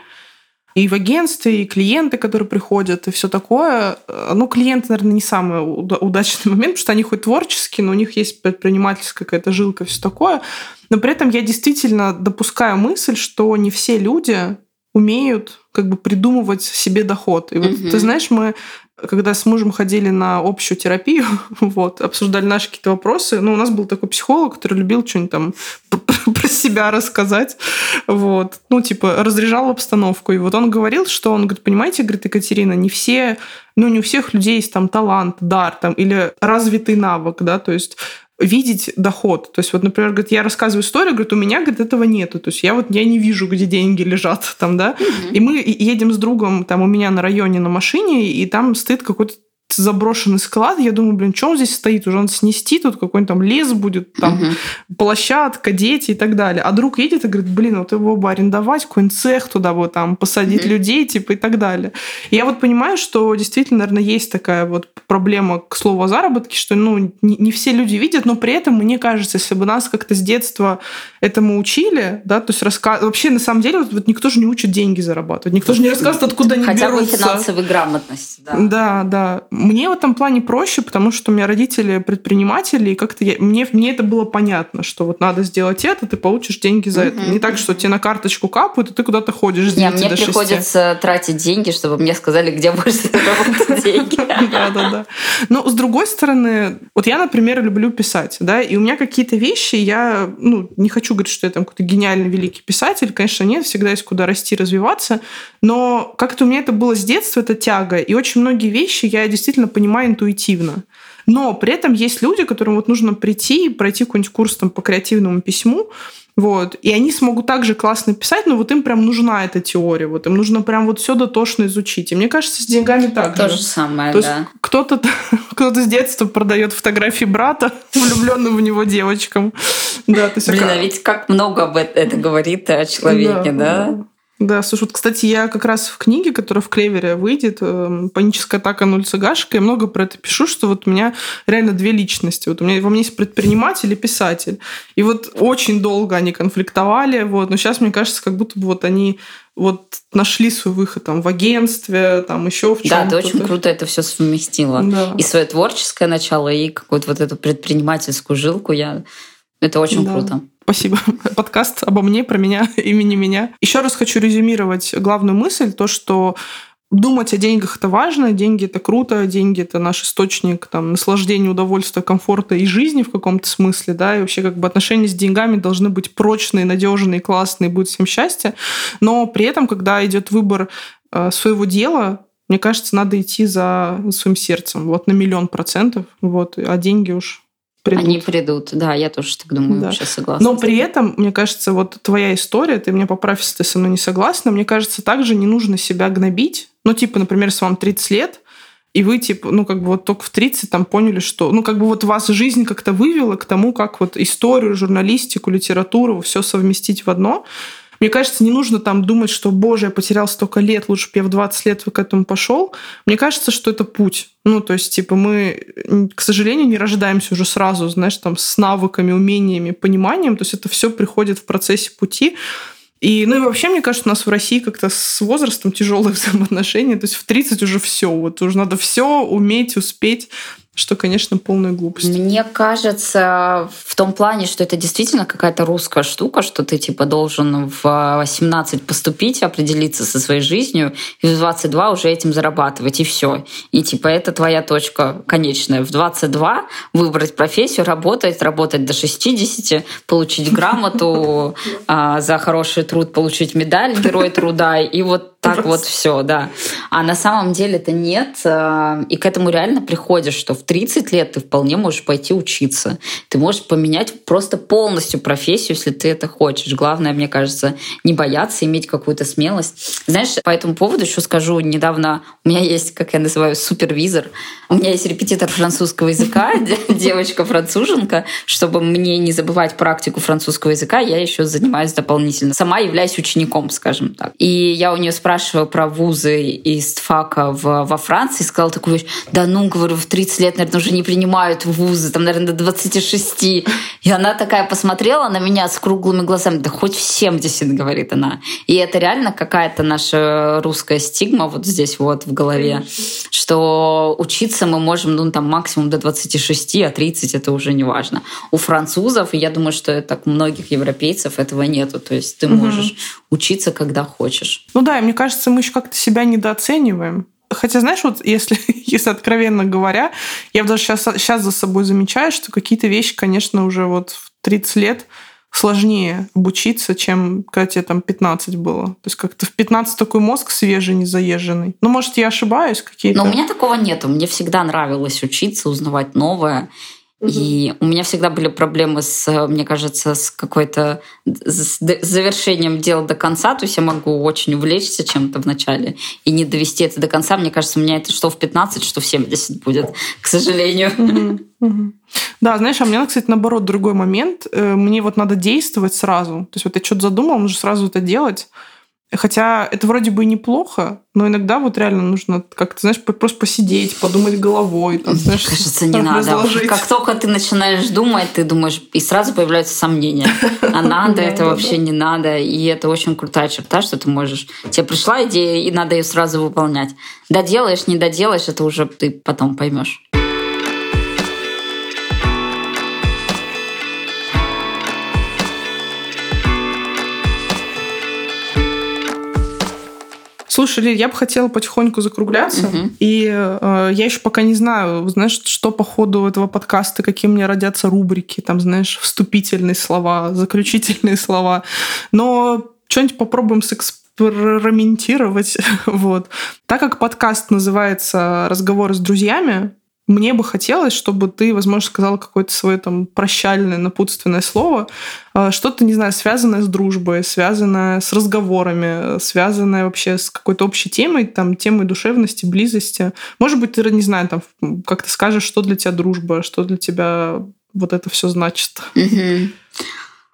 и в агентстве, и клиенты, которые приходят, и все такое. Ну, клиенты, наверное, не самый удачный момент, потому что они хоть творческие, но у них есть предпринимательская какая-то жилка, все такое. Но при этом я действительно допускаю мысль, что не все люди умеют как бы придумывать себе доход. И вот угу. ты знаешь, мы когда с мужем ходили на общую терапию, вот, обсуждали наши какие-то вопросы, ну, у нас был такой психолог, который любил что-нибудь там про себя рассказать, вот, ну, типа, разряжал обстановку. И вот он говорил, что он говорит, понимаете, говорит, Екатерина, не все, ну, не у всех людей есть там талант, дар, там, или развитый навык, да, то есть видеть доход. То есть вот, например, говорит, я рассказываю историю, говорит, у меня, говорит, этого нету. То есть я вот я не вижу, где деньги лежат там, да. Угу. И мы едем с другом там у меня на районе на машине, и там стоит какой-то заброшенный склад, я думаю, блин, что он здесь стоит? Уже он снести, тут какой-нибудь там лес будет, там угу. площадка, дети и так далее. А друг едет и говорит, блин, вот его бы арендовать, какой-нибудь цех туда вот там, посадить угу. людей, типа, и так далее. И я вот понимаю, что действительно, наверное, есть такая вот проблема к слову о заработке, что, ну, не, не все люди видят, но при этом, мне кажется, если бы нас как-то с детства этому учили, да, то есть рассказ... вообще, на самом деле, вот, вот никто же не учит деньги зарабатывать, никто же не рассказывает, откуда они Хотя берутся. Хотя бы финансовой грамотности, да. Да, да. Мне в этом плане проще, потому что у меня родители предприниматели, и как-то я, мне, мне это было понятно, что вот надо сделать это, ты получишь деньги за это. Не так, что тебе на карточку капают, и ты куда-то ходишь с Не, мне до приходится 6. тратить деньги, чтобы мне сказали, где больше заработать деньги. Да, да, да. Но с другой стороны, вот я, например, люблю писать, да, и у меня какие-то вещи, я, ну, не хочу говорить, что я там какой-то гениальный великий писатель, конечно, нет, всегда есть куда расти, развиваться, но как-то у меня это было с детства, это тяга, и очень многие вещи я действительно понимаю понимаю интуитивно. Но при этом есть люди, которым вот нужно прийти и пройти какой-нибудь курс там, по креативному письму, вот. И они смогут также классно писать, но вот им прям нужна эта теория. Вот им нужно прям вот все дотошно изучить. И мне кажется, с деньгами так То же. же самое, То да. Кто-то, кто-то с детства продает фотографии брата, влюбленным в него девочкам. Да, то есть, Блин, а ведь как много об это говорит о человеке, да? да? Да, слушай, вот, кстати, я как раз в книге, которая в Клевере выйдет, э, «Паническая атака нуль цыгашка», я много про это пишу, что вот у меня реально две личности. Вот у меня во мне есть предприниматель и писатель. И вот очень долго они конфликтовали, вот, но сейчас, мне кажется, как будто бы вот они вот нашли свой выход там в агентстве, там еще в чем-то. Да, ты очень круто это все совместила. Да. И свое творческое начало, и какую-то вот эту предпринимательскую жилку я... Это очень да. круто. Спасибо. Подкаст обо мне, про меня, имени меня. Еще раз хочу резюмировать главную мысль, то, что Думать о деньгах это важно, деньги это круто, деньги это наш источник там, наслаждения, удовольствия, комфорта и жизни в каком-то смысле, да, и вообще как бы отношения с деньгами должны быть прочные, надежные, классные, будет всем счастье. Но при этом, когда идет выбор э, своего дела, Мне кажется, надо идти за своим сердцем. Вот на миллион процентов. Вот, а деньги уж придут. Они придут, да, я тоже так думаю, да. вообще согласна. Но при этом, мне кажется, вот твоя история, ты меня поправь, если ты со мной не согласна, мне кажется, также не нужно себя гнобить. Ну, типа, например, если вам 30 лет, и вы, типа, ну, как бы вот только в 30 там поняли, что, ну, как бы вот вас жизнь как-то вывела к тому, как вот историю, журналистику, литературу все совместить в одно. Мне кажется, не нужно там думать, что, боже, я потерял столько лет, лучше бы я в 20 лет к этому пошел. Мне кажется, что это путь. Ну, то есть, типа, мы, к сожалению, не рождаемся уже сразу, знаешь, там, с навыками, умениями, пониманием. То есть это все приходит в процессе пути. И, ну и вообще, мне кажется, у нас в России как-то с возрастом тяжелые взаимоотношения. То есть в 30 уже все. Вот уже надо все уметь, успеть что, конечно, полная глупость. Мне кажется, в том плане, что это действительно какая-то русская штука, что ты типа должен в 18 поступить, определиться со своей жизнью, и в 22 уже этим зарабатывать, и все. И типа это твоя точка конечная. В 22 выбрать профессию, работать, работать до 60, получить грамоту а, за хороший труд, получить медаль Герой труда, и вот так вот все, да. А на самом деле это нет. А, и к этому реально приходишь, что в 30 лет ты вполне можешь пойти учиться. Ты можешь поменять просто полностью профессию, если ты это хочешь. Главное, мне кажется, не бояться, иметь какую-то смелость. Знаешь, по этому поводу еще скажу, недавно у меня есть, как я называю, супервизор. У меня есть репетитор французского языка, девочка-француженка. Чтобы мне не забывать практику французского языка, я еще занимаюсь дополнительно. Сама являюсь учеником, скажем так. И я у нее спрашиваю, спрашиваю про вузы из ФАКа в, во Франции, сказала такую вещь, да ну, говорю, в 30 лет, наверное, уже не принимают вузы, там, наверное, до 26. И она такая посмотрела на меня с круглыми глазами, да хоть в 70, говорит она. И это реально какая-то наша русская стигма вот здесь вот в голове, что учиться мы можем, ну, там, максимум до 26, а 30 это уже не важно. У французов, и я думаю, что так у многих европейцев этого нету, то есть ты можешь угу. учиться, когда хочешь. Ну да, и мне кажется, кажется, мы еще как-то себя недооцениваем. Хотя, знаешь, вот если, если откровенно говоря, я даже сейчас, сейчас за собой замечаю, что какие-то вещи, конечно, уже вот в 30 лет сложнее обучиться, чем когда тебе там 15 было. То есть как-то в 15 такой мозг свежий, незаезженный. Ну, может, я ошибаюсь какие-то? Но у меня такого нету. Мне всегда нравилось учиться, узнавать новое. И у меня всегда были проблемы с, мне кажется, с какой-то с завершением дела до конца. То есть я могу очень увлечься чем-то в начале и не довести это до конца. Мне кажется, у меня это что в 15, что в 70 будет, к сожалению. Да, знаешь, а у меня, кстати, наоборот, другой момент. Э, мне вот надо действовать сразу. То есть вот я что-то задумал, нужно сразу это делать. Хотя это вроде бы неплохо, но иногда вот реально нужно как-то, знаешь, просто посидеть, подумать головой. Там, знаешь, Кажется, не надо. Как только ты начинаешь думать, ты думаешь, и сразу появляются сомнения. А надо это вообще не надо. И это очень крутая черта, что ты можешь... Тебе пришла идея, и надо ее сразу выполнять. Доделаешь, не доделаешь, это уже ты потом поймешь. Слушай, Лиль, я бы хотела потихоньку закругляться. Угу. И э, я еще пока не знаю, знаешь, что по ходу этого подкаста, какие меня родятся рубрики, там, знаешь, вступительные слова, заключительные слова. Но что-нибудь попробуем сэкспериментировать. вот. Так как подкаст называется «Разговоры с друзьями», мне бы хотелось, чтобы ты, возможно, сказала какое-то свое там прощальное, напутственное слово, а, что-то, не знаю, связанное с дружбой, связанное с разговорами, связанное вообще с какой-то общей темой, там, темой душевности, близости. Может быть, ты, не знаю, там, как ты скажешь, что для тебя дружба, что для тебя вот это все значит.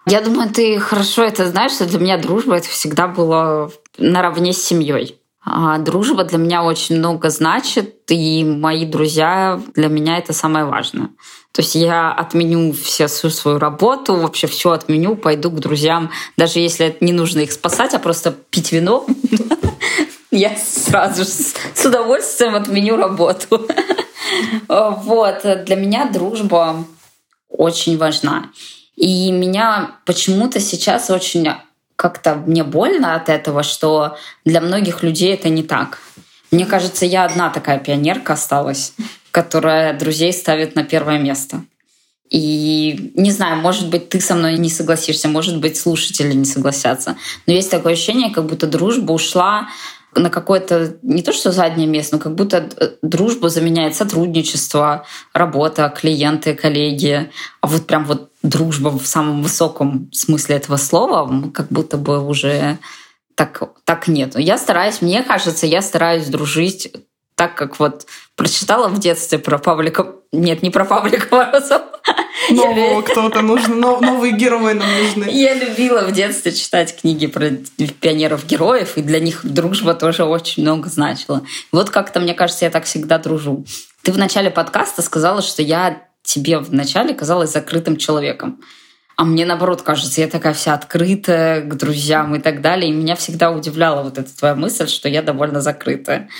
Я думаю, ты хорошо это знаешь, что для меня дружба это всегда было наравне с семьей. А дружба для меня очень много значит, и мои друзья для меня это самое важное. То есть я отменю всю свою работу, вообще все отменю, пойду к друзьям, даже если не нужно их спасать, а просто пить вино, я сразу с удовольствием отменю работу. Вот, для меня дружба очень важна. И меня почему-то сейчас очень как-то мне больно от этого, что для многих людей это не так. Мне кажется, я одна такая пионерка осталась, которая друзей ставит на первое место. И не знаю, может быть, ты со мной не согласишься, может быть, слушатели не согласятся. Но есть такое ощущение, как будто дружба ушла на какое-то, не то что заднее место, но как будто дружба заменяет сотрудничество, работа, клиенты, коллеги. А вот прям вот дружба в самом высоком смысле этого слова как будто бы уже так, так нету. Я стараюсь, мне кажется, я стараюсь дружить так, как вот прочитала в детстве про Павлика... Нет, не про Павлика Морозова. Нового кто-то нужен, новые герои нам нужны. Я любила в детстве читать книги про пионеров-героев, и для них дружба тоже очень много значила. Вот как-то, мне кажется, я так всегда дружу. Ты в начале подкаста сказала, что я тебе вначале казалась закрытым человеком. А мне, наоборот, кажется, я такая вся открытая к друзьям и так далее. И меня всегда удивляла вот эта твоя мысль, что я довольно закрытая.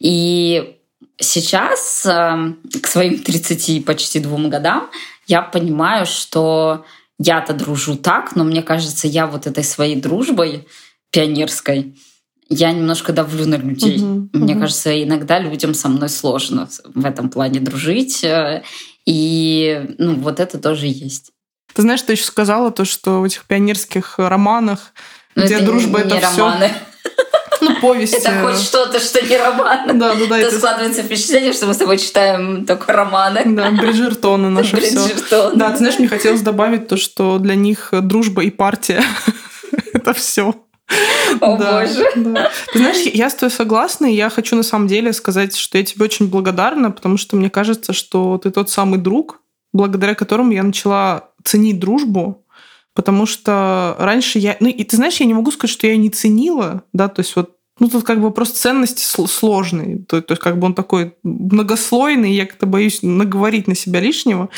И сейчас, эм, к своим 30 почти двум годам, я понимаю, что я-то дружу так, но мне кажется, я вот этой своей дружбой пионерской, я немножко давлю на людей. Uh-huh. Мне кажется, иногда людям со мной сложно в этом плане дружить. Э, и ну, вот это тоже есть. Ты знаешь, ты еще сказала то, что в этих пионерских романах, но ну, где это дружба это романы. все ну, повесть. Это хоть что-то, что не роман. Да, да, да. То складывается впечатление, что мы с тобой читаем только романы. Да, Бриджертоны наши все. Да, ты знаешь, мне хотелось добавить то, что для них дружба и партия — это все. О да, боже. Да. Ты знаешь, я с тобой согласна, и я хочу на самом деле сказать, что я тебе очень благодарна, потому что мне кажется, что ты тот самый друг, благодаря которому я начала ценить дружбу, потому что раньше я... Ну, и ты знаешь, я не могу сказать, что я не ценила, да, то есть вот ну, тут как бы вопрос ценности сложный. То, то есть как бы он такой многослойный, я как-то боюсь наговорить на себя лишнего.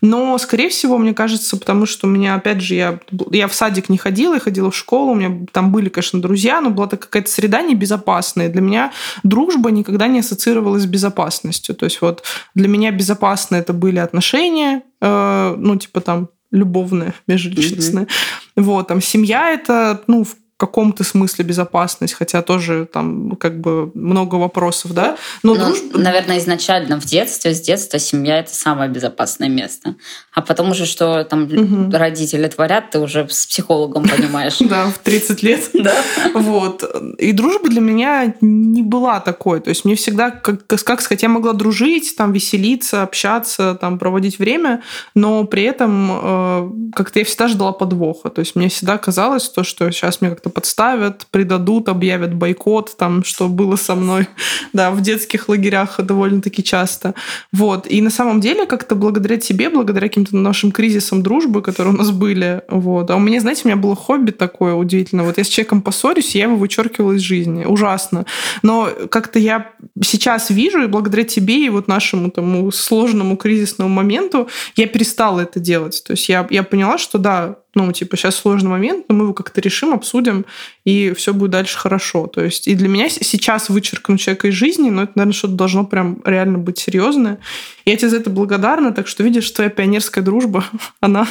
Но, скорее всего, мне кажется, потому что у меня, опять же, я, я в садик не ходила, я ходила в школу, у меня там были, конечно, друзья, но была какая-то среда небезопасная. Для меня дружба никогда не ассоциировалась с безопасностью. То есть вот для меня безопасно это были отношения, э, ну, типа там любовные, межличностные. Mm-hmm. Вот, там семья это, ну, в каком-то смысле безопасность, хотя тоже там как бы много вопросов, да. Но, Но дружба... наверное, изначально в детстве, с детства семья это самое безопасное место, а потом уже что там угу. родители творят, ты уже с психологом понимаешь. Да, в 30 лет. Да. Вот. И дружба для меня не была такой. То есть мне всегда, как, как сказать, я могла дружить, там веселиться, общаться, там проводить время, но при этом э, как-то я всегда ждала подвоха. То есть мне всегда казалось то, что сейчас мне как-то как-то подставят, предадут, объявят бойкот, там, что было со мной, да, в детских лагерях довольно-таки часто. Вот. И на самом деле как-то благодаря тебе, благодаря каким-то нашим кризисам дружбы, которые у нас были, вот. А у меня, знаете, у меня было хобби такое удивительно. Вот я с человеком поссорюсь, я его вычеркивала из жизни. Ужасно. Но как-то я сейчас вижу, и благодаря тебе и вот нашему тому сложному кризисному моменту я перестала это делать. То есть я, я поняла, что да, ну, типа, сейчас сложный момент, но мы его как-то решим, обсудим, и все будет дальше хорошо. То есть и для меня сейчас вычеркнуть человека из жизни, но это, наверное, что-то должно прям реально быть серьезное. Я тебе за это благодарна, так что видишь, твоя пионерская дружба, она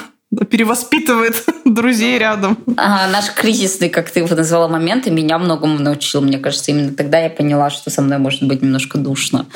перевоспитывает друзей рядом. А, наш кризисный, как ты его назвала, момент, и меня многому научил. Мне кажется, именно тогда я поняла, что со мной может быть немножко душно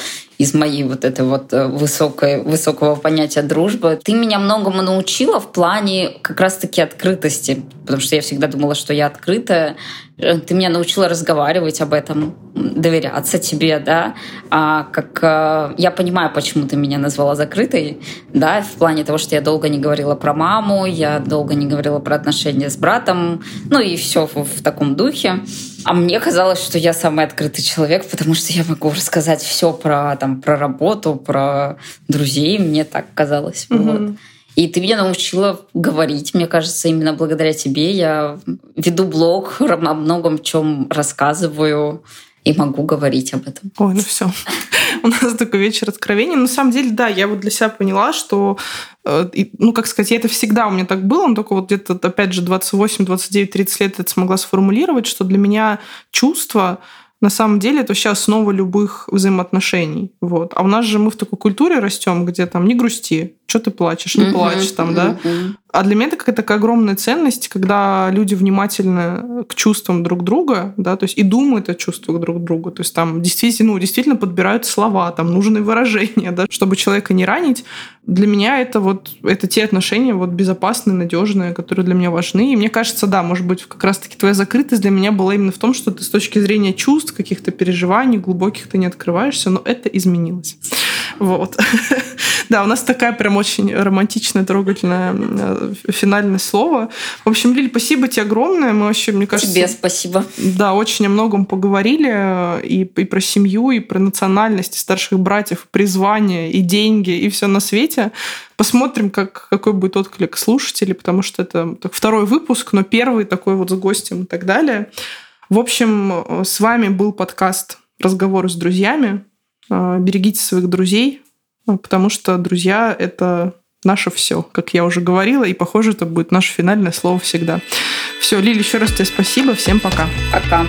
из моей вот этой вот э, высокой, высокого понятия дружбы. Ты меня многому научила в плане как раз-таки открытости, потому что я всегда думала, что я открытая, Э, ты меня научила разговаривать об этом, доверяться тебе, да, а как э, я понимаю, почему ты меня назвала закрытой, да, в плане того, что я долго не говорила про маму, я долго не говорила про отношения с братом, ну и все в, в таком духе. А мне казалось, что я самый открытый человек, потому что я могу рассказать все про там про работу, про друзей, мне так казалось, mm-hmm. вот. И ты меня научила говорить. Мне кажется, именно благодаря тебе я веду блог, о многом чем рассказываю и могу говорить об этом. Ой, ну все. У нас такой вечер откровений. На самом деле, да, я вот для себя поняла, что, э, ну, как сказать, это всегда у меня так было, но только вот где-то, опять же, 28, 29, 30 лет это смогла сформулировать, что для меня чувство на самом деле это вообще основа любых взаимоотношений. Вот. А у нас же мы в такой культуре растем, где там не грусти, что ты плачешь, не плачь там, да. А для меня это какая-то такая огромная ценность, когда люди внимательны к чувствам друг друга, да, то есть и думают о чувствах друг друга, то есть там действительно, ну, действительно подбирают слова, там нужные выражения, да, чтобы человека не ранить. Для меня это вот, это те отношения вот безопасные, надежные, которые для меня важны. И мне кажется, да, может быть, как раз-таки твоя закрытость для меня была именно в том, что ты с точки зрения чувств, каких-то переживаний глубоких ты не открываешься, но это изменилось. Вот. Да, у нас такая прям очень романтичная, трогательная э, финальное слово. В общем, Лиль, спасибо тебе огромное. Мы вообще, мне кажется... Тебе спасибо. Да, очень о многом поговорили. Э, и, и про семью, и про национальность, и старших братьев, и призвание, и деньги, и все на свете. Посмотрим, как, какой будет отклик слушателей, потому что это так, второй выпуск, но первый такой вот с гостем и так далее. В общем, э, с вами был подкаст «Разговоры с друзьями». Берегите своих друзей, ну, потому что друзья — это наше все, как я уже говорила, и, похоже, это будет наше финальное слово всегда. Все, Лили, еще раз тебе спасибо, всем пока. Пока.